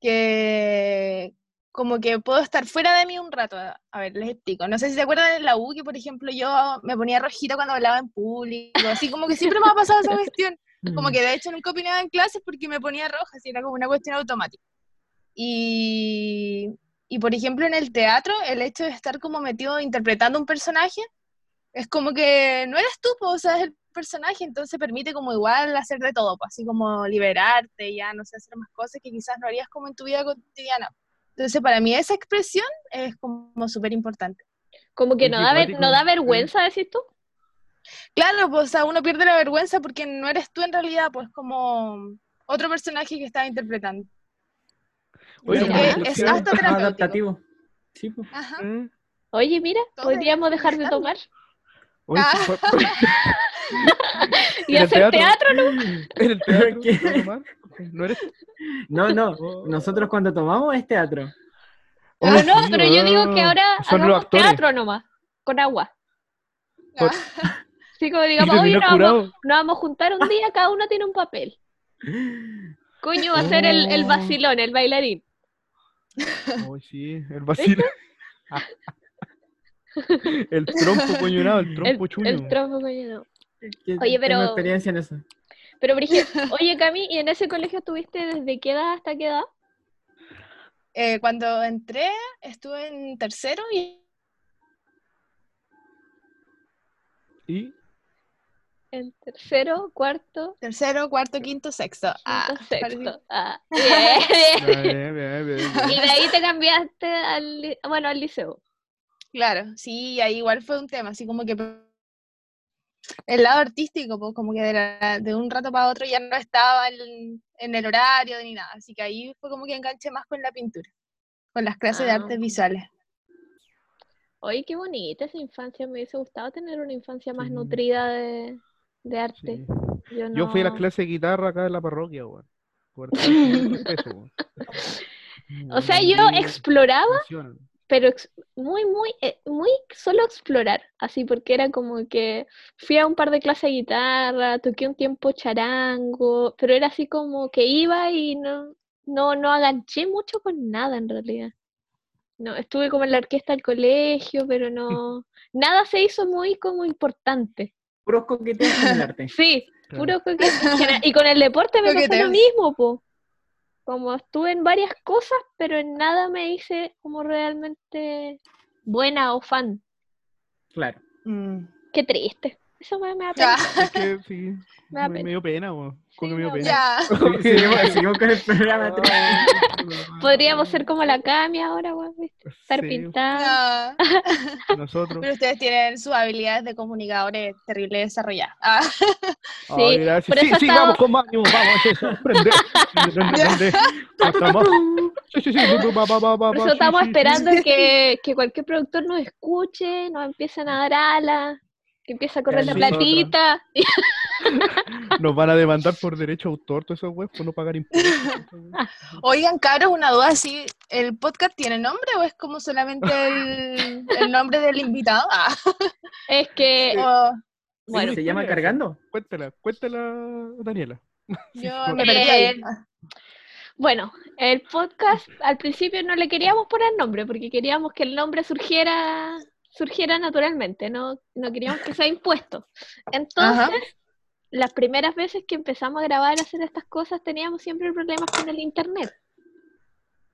Speaker 4: que como que puedo estar fuera de mí un rato. A a ver, les explico. No sé si se acuerdan en la U que, por ejemplo, yo me ponía rojita cuando hablaba en público, así como que siempre me ha pasado esa cuestión. Como que de hecho nunca opinaba en clases porque me ponía roja, así era como una cuestión automática. Y, y por ejemplo, en el teatro, el hecho de estar como metido interpretando un personaje, es como que no eres tú, o sea, es el personaje, entonces permite como igual hacer de todo, pues, así como liberarte, ya, no sé, hacer más cosas que quizás no harías como en tu vida cotidiana. Entonces, para mí esa expresión es como súper importante.
Speaker 1: Como que no da, ver-
Speaker 2: cuático,
Speaker 1: no da vergüenza, decís tú.
Speaker 4: Claro, pues, o sea, uno pierde la vergüenza porque no eres tú en realidad, pues, como otro personaje que estás interpretando.
Speaker 2: Oye,
Speaker 1: Mira.
Speaker 2: como
Speaker 4: es
Speaker 2: que-
Speaker 4: hasta
Speaker 3: más
Speaker 4: terapéutico.
Speaker 3: adaptativo. Sí, pues.
Speaker 4: Ajá.
Speaker 1: Oye, mira,
Speaker 4: Todo
Speaker 1: podríamos dejar de tomar
Speaker 2: Oye,
Speaker 4: Ah.
Speaker 2: sí, <laughs>
Speaker 1: y
Speaker 2: ¿En el
Speaker 1: hacer
Speaker 2: teatro?
Speaker 1: teatro, ¿no?
Speaker 2: ¿En el teatro?
Speaker 3: ¿Qué?
Speaker 2: ¿No? ¿No eres?
Speaker 3: No, no.
Speaker 2: Oh.
Speaker 3: Nosotros cuando tomamos es teatro.
Speaker 2: Oh,
Speaker 1: Ah, no,
Speaker 2: sí,
Speaker 1: pero yo digo que
Speaker 2: ah,
Speaker 1: ahora
Speaker 2: Son
Speaker 1: hagamos teatro nomás, con agua.
Speaker 2: Por- <laughs>
Speaker 1: Así como
Speaker 2: Y
Speaker 1: digamos, oye,
Speaker 2: terminó
Speaker 1: nos vamos,
Speaker 2: curado.
Speaker 1: nos vamos a juntar un día, cada uno tiene un papel. <laughs> Coño, va a ser el, el
Speaker 2: Oh.
Speaker 1: vacilón, el bailarín.
Speaker 2: Ay, sí, el vacilo. <laughs> el trompo coñonado, el
Speaker 1: El,
Speaker 2: trompo chuño.
Speaker 1: el trompo, coño, no.
Speaker 3: Que
Speaker 1: Oye,
Speaker 3: tengo
Speaker 1: pero-
Speaker 3: experiencia en eso.
Speaker 1: Pero, Brigitte, <laughs> oye, Cami, ¿y en ese colegio estuviste desde qué edad hasta qué edad?
Speaker 4: Eh, cuando entré, estuve en tercero y
Speaker 2: Y
Speaker 1: En tercero, cuarto,
Speaker 4: tercero, cuarto, quinto, sexto. Ah,
Speaker 1: quinto, sexto. Ah, bien, <laughs> bien.
Speaker 2: Bien, bien, bien, bien.
Speaker 1: Y de ahí te cambiaste al, bueno, al liceo.
Speaker 4: Claro, sí, ahí igual fue un tema, así como que el lado artístico, pues como que de, la- de un rato para otro ya no estaba en, en el horario ni nada, así que ahí fue como que enganché más con la pintura, con las clases de artes
Speaker 1: Ah.
Speaker 4: visuales.
Speaker 1: Oye, qué bonita esa infancia. Me hubiese gustado tener una infancia más nutrida de, de arte.
Speaker 2: Sí.
Speaker 1: Yo,
Speaker 2: Yo fui a las
Speaker 1: no-
Speaker 2: clases de guitarra acá en la parroquia, weón. Por <laughs> 500 pesos, weón.
Speaker 1: O sea, yo exploraba, pero ex- muy, muy, eh, muy solo explorar, así porque era como que fui a un par de clases de guitarra, toqué un tiempo charango, pero era así como que iba y no, no, no aganché mucho con nada en realidad. No, estuve como en la orquesta del colegio, pero no, <laughs> nada se hizo muy como importante.
Speaker 3: Puros coqueteos con el <laughs> arte.
Speaker 1: Sí,
Speaker 2: Claro.
Speaker 1: puro coqueteo. En general- Y con el deporte me pasó lo
Speaker 4: Coqueteos.
Speaker 1: mismo, po. Como estuve en varias cosas, pero en nada me hice como realmente buena o fan.
Speaker 3: Claro.
Speaker 4: Mm.
Speaker 1: Qué triste. Eso me, me da pena.
Speaker 2: Es que sí, <laughs>
Speaker 1: Me da
Speaker 2: me,
Speaker 1: pena.
Speaker 2: me dio pena, weón. Como que
Speaker 1: Sí,
Speaker 2: me dio pena.
Speaker 1: da
Speaker 4: ya.
Speaker 3: seguimos, seguimos con el programa.
Speaker 1: Podríamos ser como la Cami ahora, weón, ¿viste? Estar
Speaker 2: Sí,
Speaker 1: pintada.
Speaker 4: No. <laughs>
Speaker 2: Nosotros.
Speaker 4: Pero ustedes tienen sus habilidades de comunicadores terrible desarrolladas. Ah,
Speaker 2: Ay,
Speaker 1: Sí, por
Speaker 2: Sí,
Speaker 1: eso
Speaker 2: sí,
Speaker 1: estaba-
Speaker 2: vamos con más ánimo, vamos, eso, prende, <laughs> prende,
Speaker 4: Ya.
Speaker 2: prende. Hasta más. Sí, sí, sí, va, va, va, va,
Speaker 1: Por
Speaker 2: va,
Speaker 1: eso
Speaker 2: sí,
Speaker 1: estamos
Speaker 2: sí, sí.
Speaker 1: esperando que, que cualquier productor nos escuche, nos empiecen a dar alas, que empieza a correr la platita. <laughs>
Speaker 2: Nos van a demandar por derecho a autor todos esos webs por no pagar impuestos. <laughs>
Speaker 4: Oigan, cabros, una duda, ¿sí? ¿el podcast tiene nombre o es como solamente el, el nombre del invitado? Ah, <laughs>
Speaker 1: Es que,
Speaker 4: o-
Speaker 1: bueno,
Speaker 3: ¿Se llama
Speaker 2: ¿cómo le
Speaker 3: Cargando?
Speaker 2: Cuéntala, cuéntala, Daniela.
Speaker 4: yo
Speaker 2: sí,
Speaker 4: me perdí ahí.
Speaker 1: Bueno, el podcast al principio no le queríamos poner nombre porque queríamos que el nombre surgiera surgiera naturalmente, no, no queríamos que sea impuesto. Entonces, las primeras veces que empezamos a grabar y hacer estas cosas teníamos siempre problemas con el internet.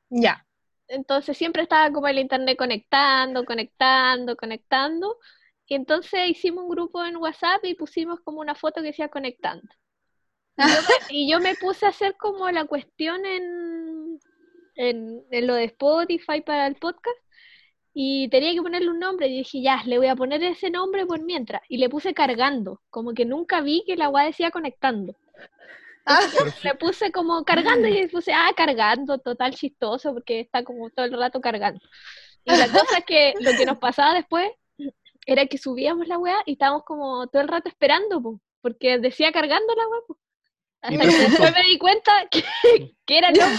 Speaker 4: Ya.
Speaker 1: Entonces siempre estaba como el internet conectando, conectando, conectando. Y entonces hicimos un grupo en WhatsApp y pusimos como una foto que decía conectando. Y yo me, <laughs> y yo me puse a hacer como la cuestión en, en, en lo de Spotify para el podcast y tenía que ponerle un nombre y dije, ya, le voy a poner ese nombre por mientras. Y le puse cargando, como que nunca vi que la weá decía conectando.
Speaker 4: Ah,
Speaker 1: Le puse como cargando y le puse, ah, cargando, total chistoso, porque está como todo el rato cargando. Y la cosa es que lo que nos pasaba después era que subíamos la weá y estábamos como todo el rato esperando, po, porque decía cargando la weá. po. Hasta que después me di cuenta que, que era el <laughs> nombre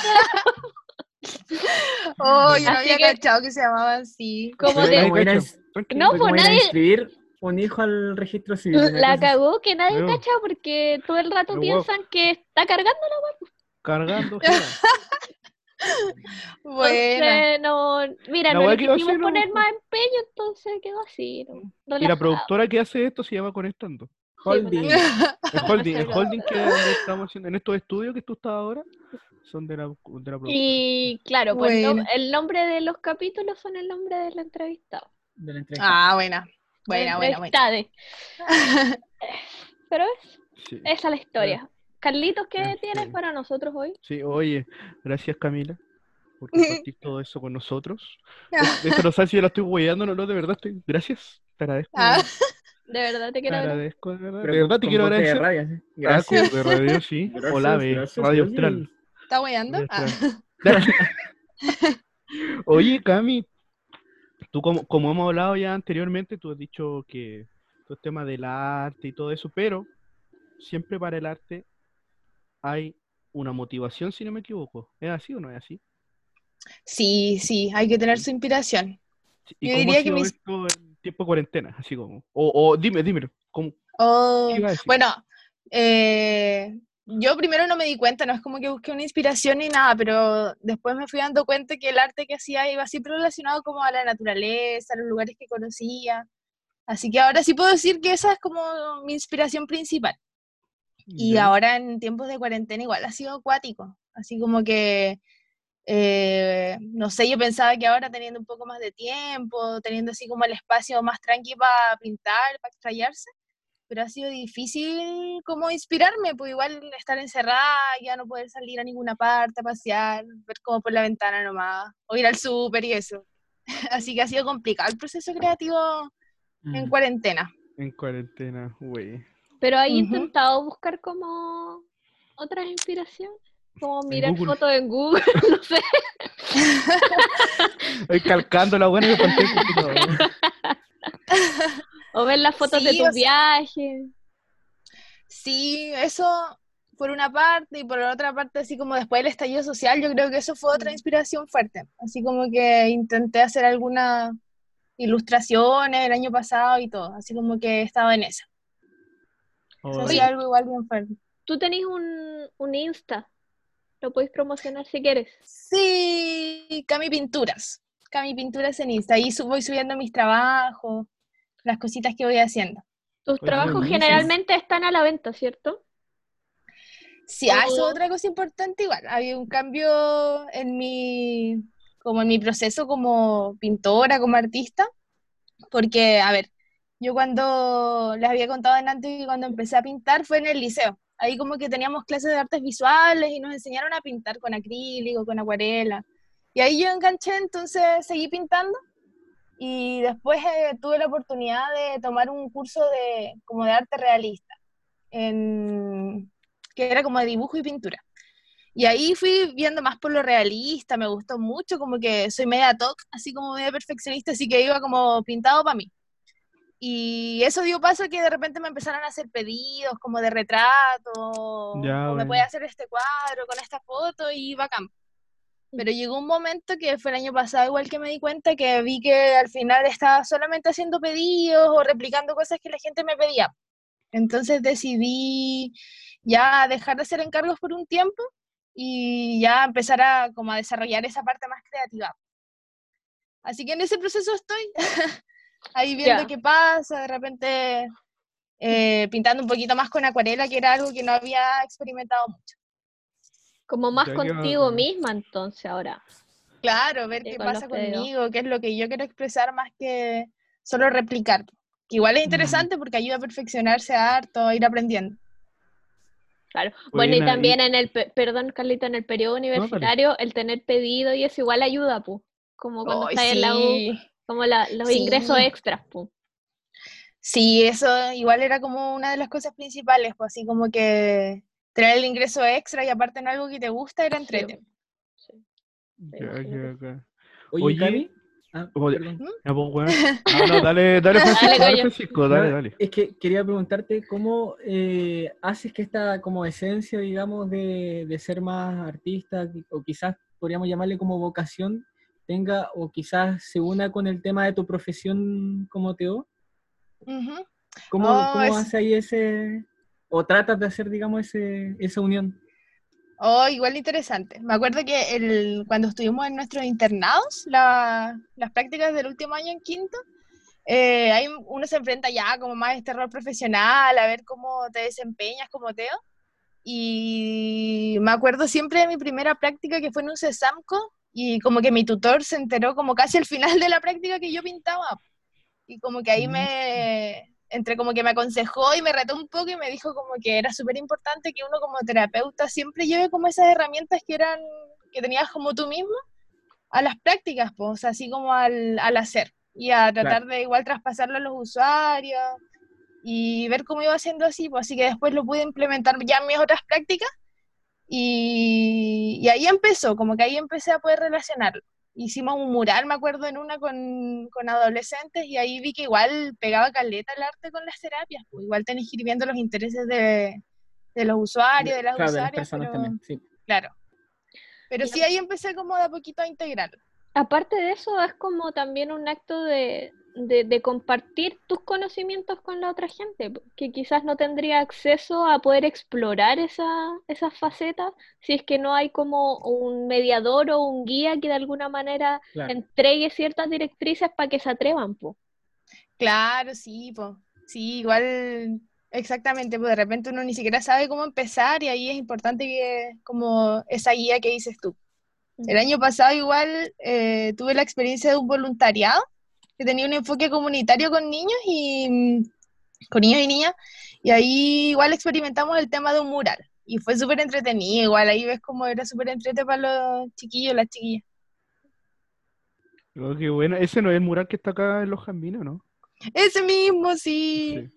Speaker 4: Oh, yo no
Speaker 1: Así
Speaker 4: había
Speaker 1: que-
Speaker 4: cachado que se llamaba así.
Speaker 1: como de... No, pues nadie-
Speaker 3: inscribir un hijo al registro civil.
Speaker 1: La cagó que nadie
Speaker 2: No.
Speaker 1: cacha porque todo el rato
Speaker 2: guau.
Speaker 1: piensan que está cargando.
Speaker 2: Cargando. <laughs> gira.
Speaker 4: Buena.
Speaker 1: Entonces, no, mira,
Speaker 2: La
Speaker 1: no le
Speaker 2: quedó así,
Speaker 1: quisimos
Speaker 2: ¿no?
Speaker 1: poner más empeño, entonces quedó así. ¿no?
Speaker 2: Y la productora que hace esto se llama Conectando.
Speaker 3: Holding.
Speaker 2: El holding, el <laughs> holding que donde estamos haciendo en estos estudios que tú estás ahora son de la, de la.
Speaker 1: Y claro, pues
Speaker 4: Bueno.
Speaker 1: el nombre de los capítulos son el nombre del entrevistado.
Speaker 3: de la entrevista.
Speaker 4: Ah, buena. Buena, buena, buena. <laughs>
Speaker 1: Pero es,
Speaker 2: Sí.
Speaker 1: esa es la historia. Carlitos, ¿qué
Speaker 2: Ah,
Speaker 1: tienes para nosotros hoy?
Speaker 2: Sí, oye, gracias Camila por compartir <laughs> todo eso con nosotros. Esto no sabes si yo la estoy hueando o no, de verdad estoy. Gracias, te agradezco.
Speaker 4: Ah.
Speaker 1: De verdad te quiero agradecer.
Speaker 2: agradezco, de verdad. De verdad te quiero
Speaker 3: voz de
Speaker 2: agradecer.
Speaker 3: radio, sí.
Speaker 2: Ah,
Speaker 3: Gracias.
Speaker 2: de radio, sí. <laughs>
Speaker 3: Gracias,
Speaker 2: Hola,
Speaker 3: gracias,
Speaker 2: Radio. Austral.
Speaker 4: ¿Está?
Speaker 2: Radio
Speaker 4: Ah. <laughs> <laughs>
Speaker 2: Oye, Cami, tú como, como hemos hablado ya anteriormente, tú has dicho que todo el tema del arte y todo eso, pero siempre para el arte hay una motivación, si no me equivoco. ¿Es así o no es así?
Speaker 4: Sí, sí, hay que tener su inspiración.
Speaker 2: ¿Y
Speaker 4: Yo
Speaker 2: cómo
Speaker 4: diría
Speaker 2: ha
Speaker 4: que
Speaker 2: sido
Speaker 4: mis-
Speaker 2: esto en tiempo de cuarentena? Así como. O, o dime, dime, ¿cómo,
Speaker 4: Oh? Bueno, eh, yo primero no me di cuenta, no es como que busqué una inspiración ni nada, pero después me fui dando cuenta que el arte que hacía iba siempre relacionado como a la naturaleza, a los lugares que conocía. Así que ahora sí puedo decir que esa es como mi inspiración principal. Y ahora en tiempos de cuarentena igual ha sido acuático, así como que, eh, no sé, yo pensaba que ahora teniendo un poco más de tiempo, teniendo así como el espacio más tranqui para pintar, para extrayarse, pero ha sido difícil como inspirarme, pues igual estar encerrada, ya no poder salir a ninguna parte, a pasear, ver como por la ventana nomás, o ir al súper y eso. <laughs> Así que ha sido complicado el proceso creativo en
Speaker 3: Mm.
Speaker 4: cuarentena.
Speaker 2: En cuarentena, güey.
Speaker 1: Pero hay
Speaker 4: Ujú.
Speaker 1: intentado buscar como otras inspiraciones, como
Speaker 2: En
Speaker 1: mirar fotos en Google, <laughs> no sé.
Speaker 2: Estoy calcando la buena computador. <laughs>
Speaker 1: O ver las fotos de
Speaker 4: Sí,
Speaker 1: tus
Speaker 4: sea-
Speaker 1: viajes.
Speaker 4: Sí, eso por una parte y por la otra parte, así como después del estallido social, yo creo que eso fue otra inspiración fuerte. Así como que intenté hacer algunas ilustraciones el año pasado y todo, así como que estaba en esa. Eso
Speaker 2: Oye,
Speaker 4: hacía algo igual bien fuerte.
Speaker 1: Tú tenés un, un Insta, lo podéis promocionar si quieres.
Speaker 4: Sí, Cami Pinturas. Cami Pinturas en Insta. Ahí voy subiendo mis trabajos, las cositas que voy haciendo.
Speaker 1: Tus trabajos generalmente están a la venta, ¿cierto?
Speaker 4: Sí, ah, eso es
Speaker 1: Oh.
Speaker 4: otra cosa importante igual. Había un cambio en mi, como en mi proceso como pintora, como artista, porque, a ver, yo cuando les había contado antes que cuando empecé a pintar fue en el liceo. Ahí como que teníamos clases de artes visuales y nos enseñaron a pintar con acrílico, con acuarela. Y ahí yo enganché, entonces seguí pintando y después eh, tuve la oportunidad de tomar un curso de, como de arte realista, en, que era como de dibujo y pintura. Y ahí fui viendo más por lo realista, me gustó mucho, como que soy media toc, así como media perfeccionista, así que iba como pintado para mí. Y eso dio paso a que de repente me empezaron a hacer pedidos como de retrato,
Speaker 2: Ya,
Speaker 4: o me puede hacer este cuadro con esta foto y bacán. Pero llegó un momento que fue el año pasado igual que me di cuenta que vi que al final estaba solamente haciendo pedidos o replicando cosas que la gente me pedía. Entonces decidí ya dejar de hacer encargos por un tiempo y ya empezar a como a desarrollar esa parte más creativa. Así que en ese proceso estoy, <laughs> ahí viendo qué pasa, de repente eh, pintando un poquito más con acuarela, que era algo que no había experimentado mucho.
Speaker 1: Como más contigo misma entonces ahora.
Speaker 4: Claro, ver
Speaker 1: Sí,
Speaker 4: qué
Speaker 1: con
Speaker 4: pasa conmigo, qué es lo que yo quiero expresar más que solo replicar. Que igual es
Speaker 2: Mm.
Speaker 4: interesante porque ayuda a perfeccionarse harto, a ir aprendiendo.
Speaker 1: Claro. Bueno, y también en el, pe- perdón, Carlito, en el periodo universitario, el tener pedido y eso igual ayuda, pues. Como cuando estás en la U, como la- los ingresos extras, pues.
Speaker 4: Sí, eso igual era como una de las cosas principales, pues así como que tener el ingreso extra y aparte en algo que te gusta era entrete.
Speaker 2: Ya,
Speaker 1: imagínate.
Speaker 2: ya, ya.
Speaker 3: Oye,
Speaker 2: Oye,
Speaker 3: Cami, ah,
Speaker 2: oye,
Speaker 3: perdón.
Speaker 2: Ya, pues, weón. <laughs> No, no, dale, dale, Francisco, <laughs>
Speaker 1: Dale,
Speaker 2: dale. Francisco, dale, dale.
Speaker 3: Es que quería preguntarte cómo eh, haces que esta como esencia, digamos, de, de ser más artista, o quizás podríamos llamarle como vocación, tenga o quizás se una con el tema de tu profesión como Teo. ¿Cómo,
Speaker 4: Oh,
Speaker 3: cómo
Speaker 4: es-
Speaker 3: haces ahí ese, o tratas de hacer, digamos, ese, esa unión?
Speaker 4: Oh, igual interesante. Me acuerdo que el, cuando estuvimos en nuestros internados, la- las prácticas del último año en quinto, eh, ahí uno se enfrenta ya como más a este rol profesional, a ver cómo te desempeñas como Teo. Y me acuerdo siempre de mi primera práctica que fue en un CESAMCO y como que mi tutor se enteró como casi al final de la práctica que yo pintaba. Y como que ahí
Speaker 3: Mm.
Speaker 4: me, entre como que me aconsejó y me retó un poco y me dijo como que era súper importante que uno como terapeuta siempre lleve como esas herramientas que eran, que tenías como tú mismo a las prácticas, pues, así como al, al hacer y a tratar de igual traspasarlo a los usuarios y ver cómo iba haciendo así, pues así que después lo pude implementar ya en mis otras prácticas y, y ahí empezó, como que ahí empecé a poder relacionarlo. Hicimos un mural, me acuerdo, en una con, con adolescentes y ahí vi que igual pegaba caleta el arte con las terapias, pues igual tenés que ir viendo los intereses de, de los usuarios, de las
Speaker 3: Claro, de las
Speaker 4: usuarias,
Speaker 3: personas
Speaker 4: pero-
Speaker 3: también, sí.
Speaker 4: claro. Pero
Speaker 1: Y
Speaker 4: sí, ahí empecé como de a poquito a integrarlo.
Speaker 1: Aparte de eso, es como también un acto de, de, de compartir tus conocimientos con la otra gente, po, que quizás no tendría acceso a poder explorar esa, esas facetas si es que no hay como un mediador o un guía que de alguna manera
Speaker 3: Claro.
Speaker 1: entregue ciertas directrices para que se atrevan, po.
Speaker 4: Claro, sí, pues. Sí, igual, exactamente, pues de repente uno ni siquiera sabe cómo empezar y ahí es importante que, como esa guía que dices tú. El año pasado igual eh, tuve la experiencia de un voluntariado que tenía un enfoque comunitario con niños y mm, con niños y niñas y ahí igual experimentamos el tema de un mural y fue súper entretenido, igual ahí ves cómo era súper entretenido para los chiquillos, las chiquillas.
Speaker 2: Oh, qué bueno. Ese no es el mural que está acá en los Jambinos, ¿no?
Speaker 4: Ese mismo, sí,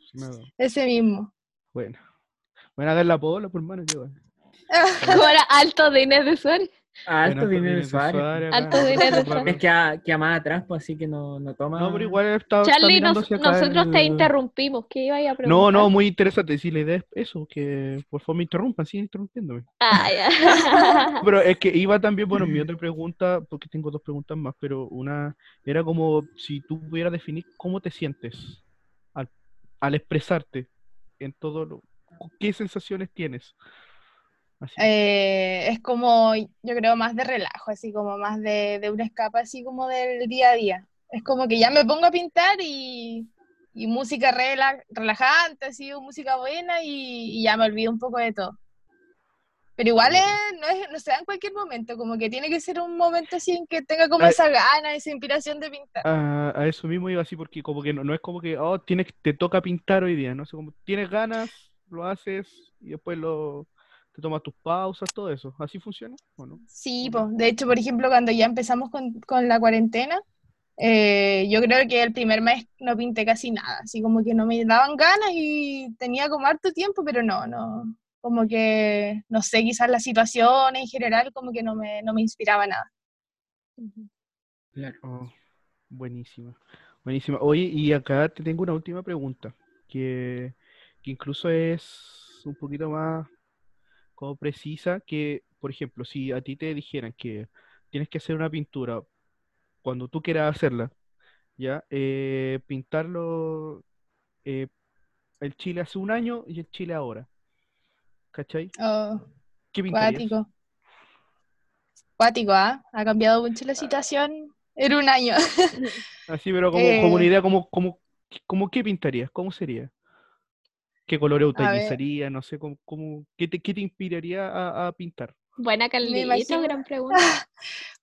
Speaker 4: ese mismo.
Speaker 2: Bueno. Bueno, a dar la pola, por qué bueno. <laughs>
Speaker 1: Ahora alto de Inés de Suárez.
Speaker 3: Alto
Speaker 2: Bueno,
Speaker 3: dinero
Speaker 2: de acá.
Speaker 1: Alto dinero. Suárez.
Speaker 3: Es que a, que a más atrás, pues así que no, no toma.
Speaker 2: No, pero igual está, está
Speaker 1: Charlie,
Speaker 2: mirando
Speaker 1: nos- nosotros te
Speaker 2: el-
Speaker 1: interrumpimos, ¿qué iba a preguntar?
Speaker 2: No, no, muy interesante. Sí, la idea es eso, que por favor me interrumpan, sigan interrumpiéndome.
Speaker 1: Ah, ya. <laughs>
Speaker 2: Pero es que <laughs> iba también, bueno, mi otra pregunta, porque tengo dos preguntas más, pero una era como si tú pudieras definir cómo te sientes al, al expresarte en todo lo... ¿Qué sensaciones tienes?
Speaker 4: Eh, es como, yo creo, más de relajo, así como más de, de una escapa, así como del día a día. Es como que ya me pongo a pintar y, y música rela- relajante, así, música buena y, y ya me olvido un poco de todo. Pero igual es- no, es- no se da en cualquier momento, como que tiene que ser un momento así en que tenga como
Speaker 2: Ay.
Speaker 4: esa gana, esa inspiración de pintar.
Speaker 2: A, a eso mismo iba así, porque como que no, no es como que, oh, tienes, te toca pintar hoy día, ¿no? O sea, como tienes ganas, lo haces y después lo, te tomas tus pausas, todo eso. ¿Así funciona o no?
Speaker 4: Sí, pues, de hecho, por ejemplo, cuando ya empezamos con, con la cuarentena, eh, yo creo que el primer mes no pinté casi nada, así como que no me daban ganas y tenía como harto tiempo, pero no, no, como que, no sé, quizás la situación en general como que no me, no me inspiraba nada.
Speaker 3: Claro.
Speaker 2: Oh, buenísima. Buenísima. Oye, y acá te tengo una última pregunta, que, que incluso es un poquito más como precisa, que, por ejemplo, si a ti te dijeran que tienes que hacer una pintura cuando tú quieras hacerla, ¿ya? Eh, pintarlo eh, el Chile hace un año y el Chile ahora, ¿cachai?
Speaker 4: Oh,
Speaker 2: ¿Qué pintarías?
Speaker 4: cuático. ¿ah? Ha cambiado mucho la situación en un año. <laughs>
Speaker 2: Así, pero como, como una
Speaker 4: Eh.
Speaker 2: idea, como, como, como qué pintarías, ¿cómo sería? ¿Qué colores
Speaker 4: A ver.
Speaker 2: utilizarías? No sé, cómo, cómo- ¿qué te, qué te inspiraría a, a pintar?
Speaker 1: Buena Carlito,
Speaker 4: imagino-
Speaker 1: gran <laughs> pregunta.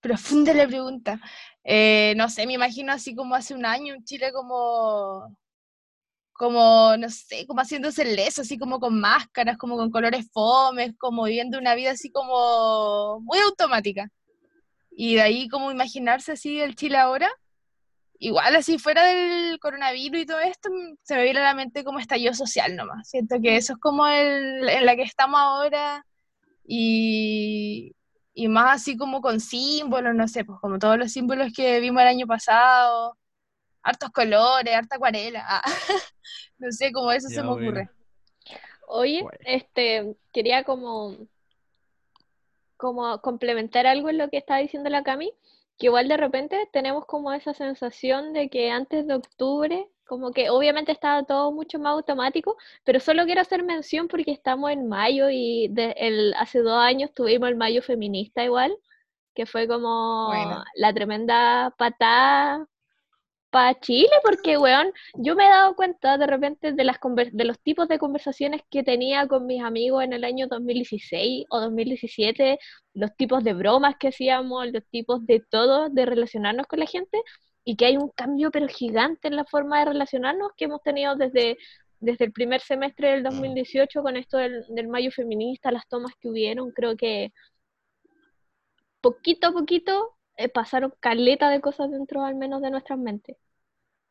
Speaker 4: Profunda la pregunta. Eh, no sé, me imagino así como hace un año en Chile como, como, no sé, como haciéndose el leso, así como con máscaras, como con colores fomes, como viviendo una vida así como muy automática. Y de ahí como imaginarse así el Chile ahora, igual así fuera del coronavirus y todo esto, mm, se me viene a la mente como estallido social nomás. Siento que eso es como el, en la que estamos ahora y, y más así como con símbolos, no sé, pues como todos los símbolos que vimos el año pasado, hartos colores, harta acuarela, ah, <laughs> no sé, como eso se me ocurre.
Speaker 1: Oye,
Speaker 2: Bueno.
Speaker 1: este, quería como, como complementar algo en lo que estaba diciendo la Cami, que igual de repente tenemos como esa sensación de que antes de octubre, como que obviamente estaba todo mucho más automático, pero solo quiero hacer mención porque estamos en mayo y de- el, hace dos años tuvimos el mayo feminista igual, que fue como
Speaker 4: Bueno.
Speaker 1: la tremenda patada para Chile, porque, weón, yo me he dado cuenta de repente de, las de los tipos de conversaciones que tenía con mis amigos en el año 2016 o 2017, los tipos de bromas que hacíamos, los tipos de todo, de relacionarnos con la gente, y que hay un cambio pero gigante en la forma de relacionarnos que hemos tenido desde, desde el primer semestre del 2018 con esto del, del mayo feminista, las tomas que hubieron, creo que poquito a poquito eh, pasaron caleta de cosas dentro al menos de nuestras mentes.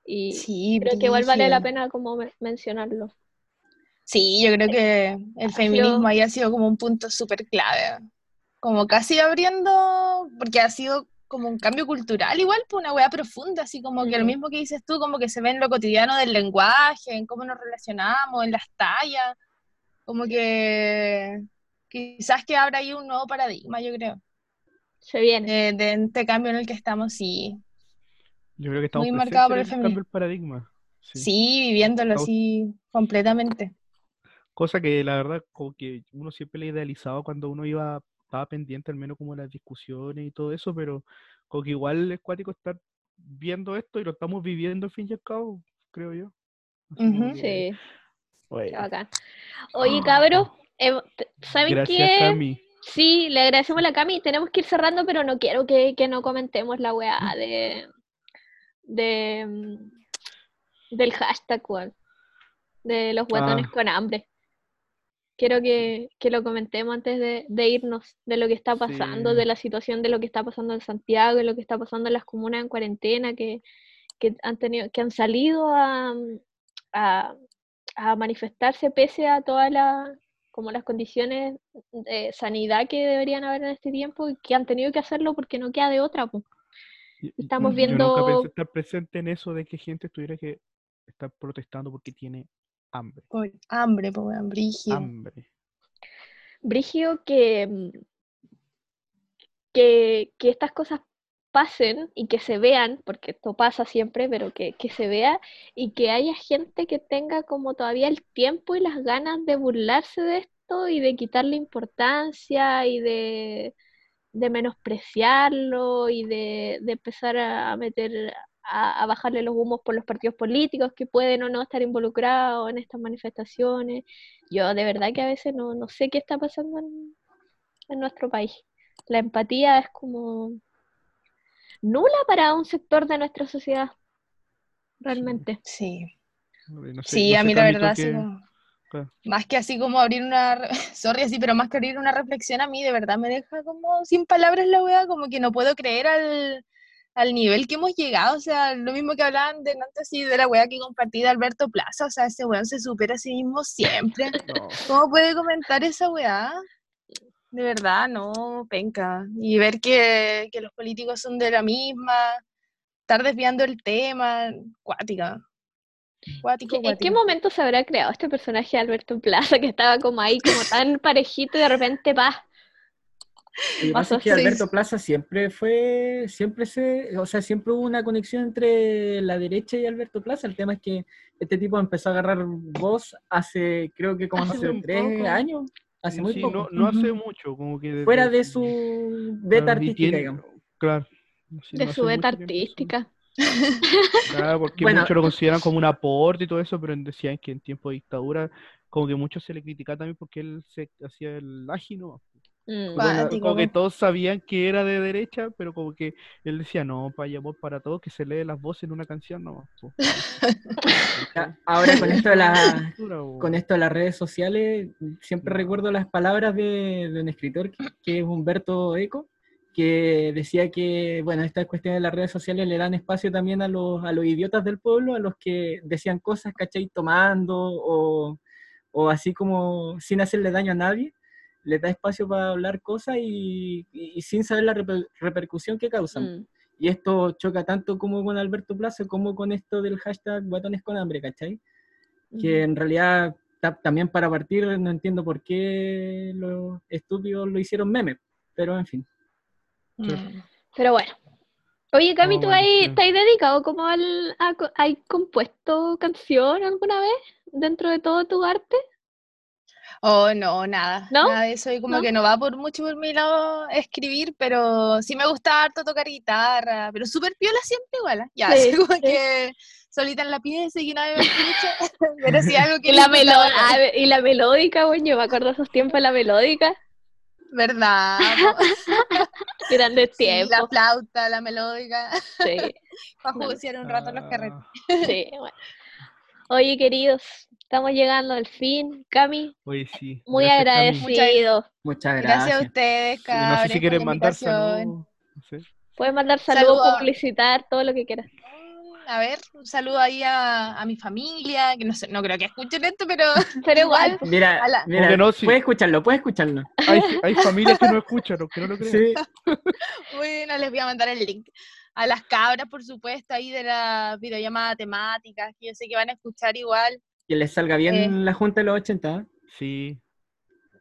Speaker 1: Y
Speaker 4: Sí,
Speaker 1: creo que igual vale la pena como men- mencionarlo.
Speaker 4: Sí, yo creo que el feminismo
Speaker 1: sido-
Speaker 4: ahí ha sido como un punto súper clave, como casi abriendo, porque ha sido como un cambio cultural igual, pues una weá profunda, así como que lo mismo que dices tú, como que se ve en lo cotidiano del lenguaje, en cómo nos relacionamos, en las tallas, como que quizás que abra ahí un nuevo paradigma, yo creo,
Speaker 1: Se viene.
Speaker 4: de, de este cambio en el que estamos, sí,
Speaker 2: Yo creo que estamos
Speaker 4: Muy marcado por el
Speaker 2: en el cambio del paradigma. Sí.
Speaker 4: sí, viviéndolo
Speaker 2: Estamos-
Speaker 4: así completamente.
Speaker 2: Cosa que la verdad, como que uno siempre le idealizaba cuando uno iba, estaba pendiente al menos como de las discusiones y todo eso, pero como que igual es cuático estar viendo esto y lo estamos viviendo al fin y al cabo, creo yo. Que,
Speaker 1: Sí,
Speaker 2: bueno,
Speaker 1: bacán. Oye, cabros, eh, t- ¿saben
Speaker 2: gracias
Speaker 1: qué?
Speaker 2: Cami.
Speaker 1: Sí, le agradecemos a la Cami. Tenemos que ir cerrando, pero no quiero que, que no comentemos la weá de, de mm, del hashtag, weón, de los guatones
Speaker 2: Ah.
Speaker 1: con hambre. Quiero que, que lo comentemos antes de, de irnos, de lo que está pasando,
Speaker 2: Sí.
Speaker 1: de la situación de lo que está pasando en Santiago, de lo que está pasando en las comunas en cuarentena, que, que han tenido, que han salido a, a, a manifestarse pese a todas las como las condiciones de sanidad que deberían haber en este tiempo y que han tenido que hacerlo porque no queda de otra.
Speaker 2: y
Speaker 1: Estamos
Speaker 4: Ujú.
Speaker 2: Yo nunca
Speaker 1: viendo
Speaker 2: pensé estar presente en eso de que gente tuviera que estar protestando porque tiene hambre.
Speaker 4: Por hambre, pues, weón, brígido.
Speaker 2: Hambre.
Speaker 1: Brigio que, que, que estas cosas pasen y que se vean, porque esto pasa siempre, pero que, que se vea y que haya gente que tenga como todavía el tiempo y las ganas de burlarse de esto y de quitarle importancia y de, de menospreciarlo y de, de empezar a meter, a, bajarle los humos por los partidos políticos que pueden o no estar involucrados en estas manifestaciones. Yo de verdad que a veces no, no sé qué está pasando en, en nuestro país. La empatía es como nula para un sector de nuestra sociedad, realmente.
Speaker 4: Sí.
Speaker 2: No sé-
Speaker 4: Sí,
Speaker 2: no
Speaker 4: a mí la verdad, más que así como abrir una, <laughs> sorry, así, pero más que abrir una reflexión a mí, de verdad me deja como sin palabras la wea, como que no puedo creer al, al nivel que hemos llegado, o sea, lo mismo que hablaban de antes, así, de la wea que compartí de Alberto Plaza, o sea, ese weón se supera a sí mismo siempre. <laughs>
Speaker 2: no.
Speaker 4: ¿Cómo puede comentar esa weá? De verdad, no, penca. Y ver que, que los políticos son de la misma, estar desviando el tema, cuática. Cuático,
Speaker 1: ¿En qué momento se habrá creado este personaje de Alberto Plaza que estaba como ahí, como tan parejito y de repente pa?
Speaker 3: Lo que pasa es que
Speaker 4: Sí.
Speaker 3: Alberto Plaza siempre fue, siempre se, o sea, siempre hubo una conexión entre la derecha y Alberto Plaza. El tema es que este tipo empezó a agarrar voz hace, creo que como
Speaker 1: Hace
Speaker 3: hace tres
Speaker 2: poco.
Speaker 3: años, hace muy
Speaker 2: Sí,
Speaker 3: poco.
Speaker 2: no, no hace mucho, como que... desde-
Speaker 3: Fuera de su beta artística,
Speaker 2: tiene-
Speaker 3: digamos.
Speaker 2: Claro. sí,
Speaker 1: De
Speaker 2: no
Speaker 1: su beta artística.
Speaker 2: Claro, porque
Speaker 3: Bueno.
Speaker 2: muchos lo consideran como un aporte y todo eso, pero decían que en tiempo de dictadura, como que muchos se le criticaba también porque él se hacía el ágino.
Speaker 1: Mm.
Speaker 3: Bueno,
Speaker 2: Como que todos sabían que era de derecha, pero como que él decía, no, para amor para todos, que se lee las voces en una canción, no. po". <laughs>
Speaker 3: Ya, Ahora con esto de la, con esto de las redes sociales, siempre recuerdo las palabras de, de un escritor que, que es Humberto Eco, que decía que, bueno, estas cuestiones de las redes sociales le dan espacio también a los, a los idiotas del pueblo, a los que decían cosas, ¿cachai? Tomando o, o así como sin hacerle daño a nadie, les da espacio para hablar cosas y, y- y sin saber la reper- repercusión que causan.
Speaker 1: Mm.
Speaker 3: Y esto choca tanto como con Alberto Plaza como con esto del hashtag guatones con hambre, ¿cachai? que en realidad ta- también para partir no entiendo por qué los estúpidos lo hicieron meme, pero en fin.
Speaker 4: Mm.
Speaker 1: Pero bueno. Oye, Cami,
Speaker 2: Oh,
Speaker 1: ¿tú ahí estás dedicado como al... a ¿Hay compuesto canción alguna vez dentro de todo tu arte?
Speaker 4: Oh, no, nada.
Speaker 1: ¿No?
Speaker 4: Nada de eso. Y como
Speaker 1: ¿No?
Speaker 4: que no va por mucho por mi lado escribir, pero sí me gusta harto tocar guitarra, pero súper piola siempre igual. ¿ah? Ya, <laughs>
Speaker 1: Sí,
Speaker 4: así como
Speaker 1: sí.
Speaker 4: que solita en la pieza y que nadie me <laughs> escucha. <laughs> pero sí algo que
Speaker 1: Y la, melo-
Speaker 4: bacán.
Speaker 1: a ver, y la melódica, bueno, yo me acuerdo esos tiempos la melódica.
Speaker 4: ¿Verdad?
Speaker 1: Grandes
Speaker 4: Sí,
Speaker 1: tiempos.
Speaker 4: la flauta, la melódica,
Speaker 1: Sí,
Speaker 4: para jugar un rato los carretes.
Speaker 2: Ah,
Speaker 1: sí, bueno. Oye, queridos, estamos llegando al fin. Cami,
Speaker 2: Oye, sí.
Speaker 1: muy
Speaker 2: gracias, Cami.
Speaker 1: agradecido.
Speaker 3: Muchas
Speaker 4: Gracias
Speaker 3: gracias.
Speaker 4: a ustedes,
Speaker 2: Sí, no sé si quieren mandar saludos. No sé.
Speaker 1: Puedes mandar saludos,
Speaker 4: Saludos.
Speaker 1: publicitar, todo lo que quieras.
Speaker 4: A ver, un saludo ahí a, a mi familia, que no sé, no creo que escuchen esto, pero <laughs>
Speaker 1: Pero igual, <laughs>
Speaker 3: Mira,
Speaker 4: A la-
Speaker 3: mira,
Speaker 2: que no, sí.
Speaker 3: puedes escucharlo, puedes escucharlo.
Speaker 2: Hay, hay familias que no escuchan, aunque no lo crean.
Speaker 3: Sí. <laughs>
Speaker 4: bueno, les voy a mandar el link. A las cabras, por supuesto, ahí de la videollamada temática, que yo sé que van a escuchar igual.
Speaker 3: Que les salga bien
Speaker 4: Eh.
Speaker 3: la junta de los 80. ¿eh?
Speaker 2: Sí.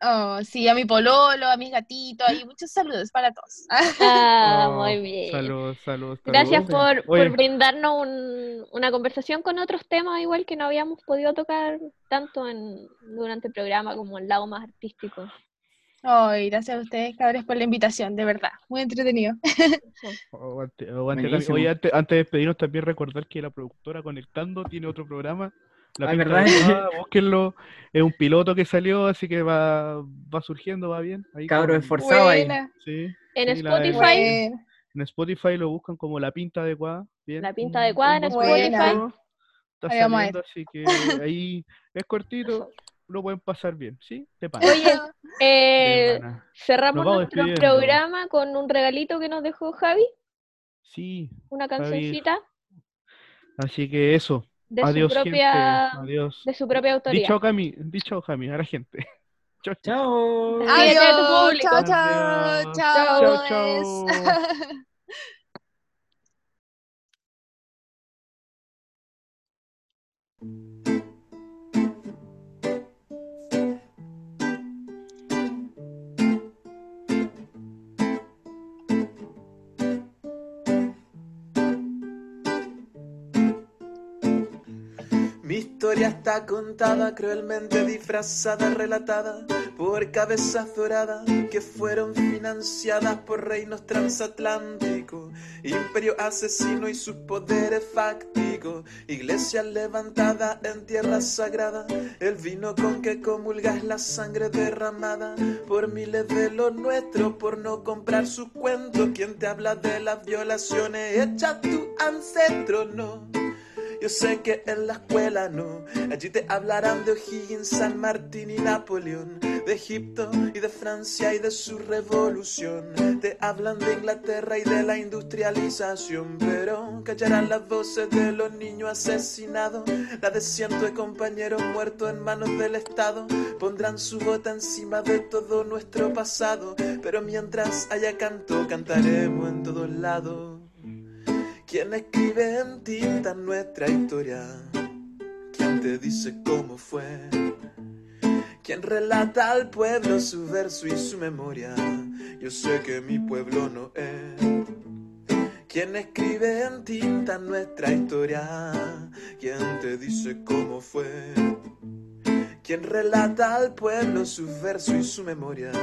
Speaker 4: Oh, sí, a mi pololo, a mis gatitos, ahí muchos saludos para todos. <laughs>
Speaker 1: ah,
Speaker 2: Oh,
Speaker 1: muy bien.
Speaker 2: Saludos, saludos.
Speaker 1: Gracias por, brindarnos un- una conversación con otros temas, igual que no habíamos podido tocar tanto en, durante el programa como el lado más artístico.
Speaker 4: Ay, gracias a ustedes, cabres, por la invitación, de verdad. Muy entretenido. <laughs>
Speaker 3: Buenísimo.
Speaker 2: Oye, antes, antes de despedirnos, también recordar que la productora Conectando tiene otro programa. La
Speaker 3: Ay,
Speaker 2: Pinta
Speaker 3: ¿verdad?
Speaker 2: Adecuada, <laughs> búsquenlo. Es un piloto que salió, así que va, va surgiendo, va bien. Ahí
Speaker 3: Cabro
Speaker 2: con-
Speaker 3: esforzado ahí.
Speaker 2: Sí,
Speaker 1: En
Speaker 2: Sí,
Speaker 1: Spotify,
Speaker 4: Bueno,
Speaker 2: en Spotify lo buscan como La Pinta Adecuada. Bien.
Speaker 1: La Pinta Adecuada
Speaker 2: un
Speaker 1: en
Speaker 4: Spotify.
Speaker 2: Está
Speaker 4: Ahí vamos a ver.
Speaker 2: saliendo, así que ahí es cortito, <laughs> lo pueden pasar bien, ¿sí? De pana.
Speaker 1: Oye, eh, cerramos nuestro programa con un regalito que nos dejó Javi,
Speaker 2: Sí,
Speaker 1: una
Speaker 2: Javi.
Speaker 1: cancioncita
Speaker 2: así que eso.
Speaker 1: De
Speaker 2: Adiós,
Speaker 1: su propia
Speaker 2: gente. Adiós.
Speaker 1: de su propia autoría.
Speaker 2: Dicho Cami, dicho Cami, a la gente. <laughs> Chao, chao.
Speaker 3: Chao.
Speaker 4: Adiós,
Speaker 1: público.
Speaker 4: chao, chao,
Speaker 2: Adiós.
Speaker 4: chao.
Speaker 2: Chao,
Speaker 4: pues.
Speaker 2: chao. <laughs>
Speaker 5: Mi historia está contada, cruelmente disfrazada, relatada por cabezas doradas que fueron financiadas por reinos transatlánticos, imperio asesino y sus poderes fácticos, iglesia levantada en tierra sagrada, el vino con que comulgas la sangre derramada por miles de los nuestros por no comprar sus cuentos. Quien te habla de las violaciones hechas tu ancestro, no. Yo sé que en la escuela no, allí te hablarán de O'Higgins, San Martín y Napoleón, de Egipto y de Francia y de su revolución. Te hablan de Inglaterra y de la industrialización, pero callarán las voces de los niños asesinados, la de cientos de compañeros muertos en manos del Estado. Pondrán su bota encima de todo nuestro pasado, pero mientras haya canto, cantaremos en todos lados. ¿Quién escribe en tinta nuestra historia? ¿Quién te dice cómo fue? ¿Quién relata al pueblo su verso y su memoria? Yo sé que mi pueblo no es. ¿Quién escribe en tinta nuestra historia? ¿Quién te dice cómo fue? ¿Quién relata al pueblo su verso y su memoria?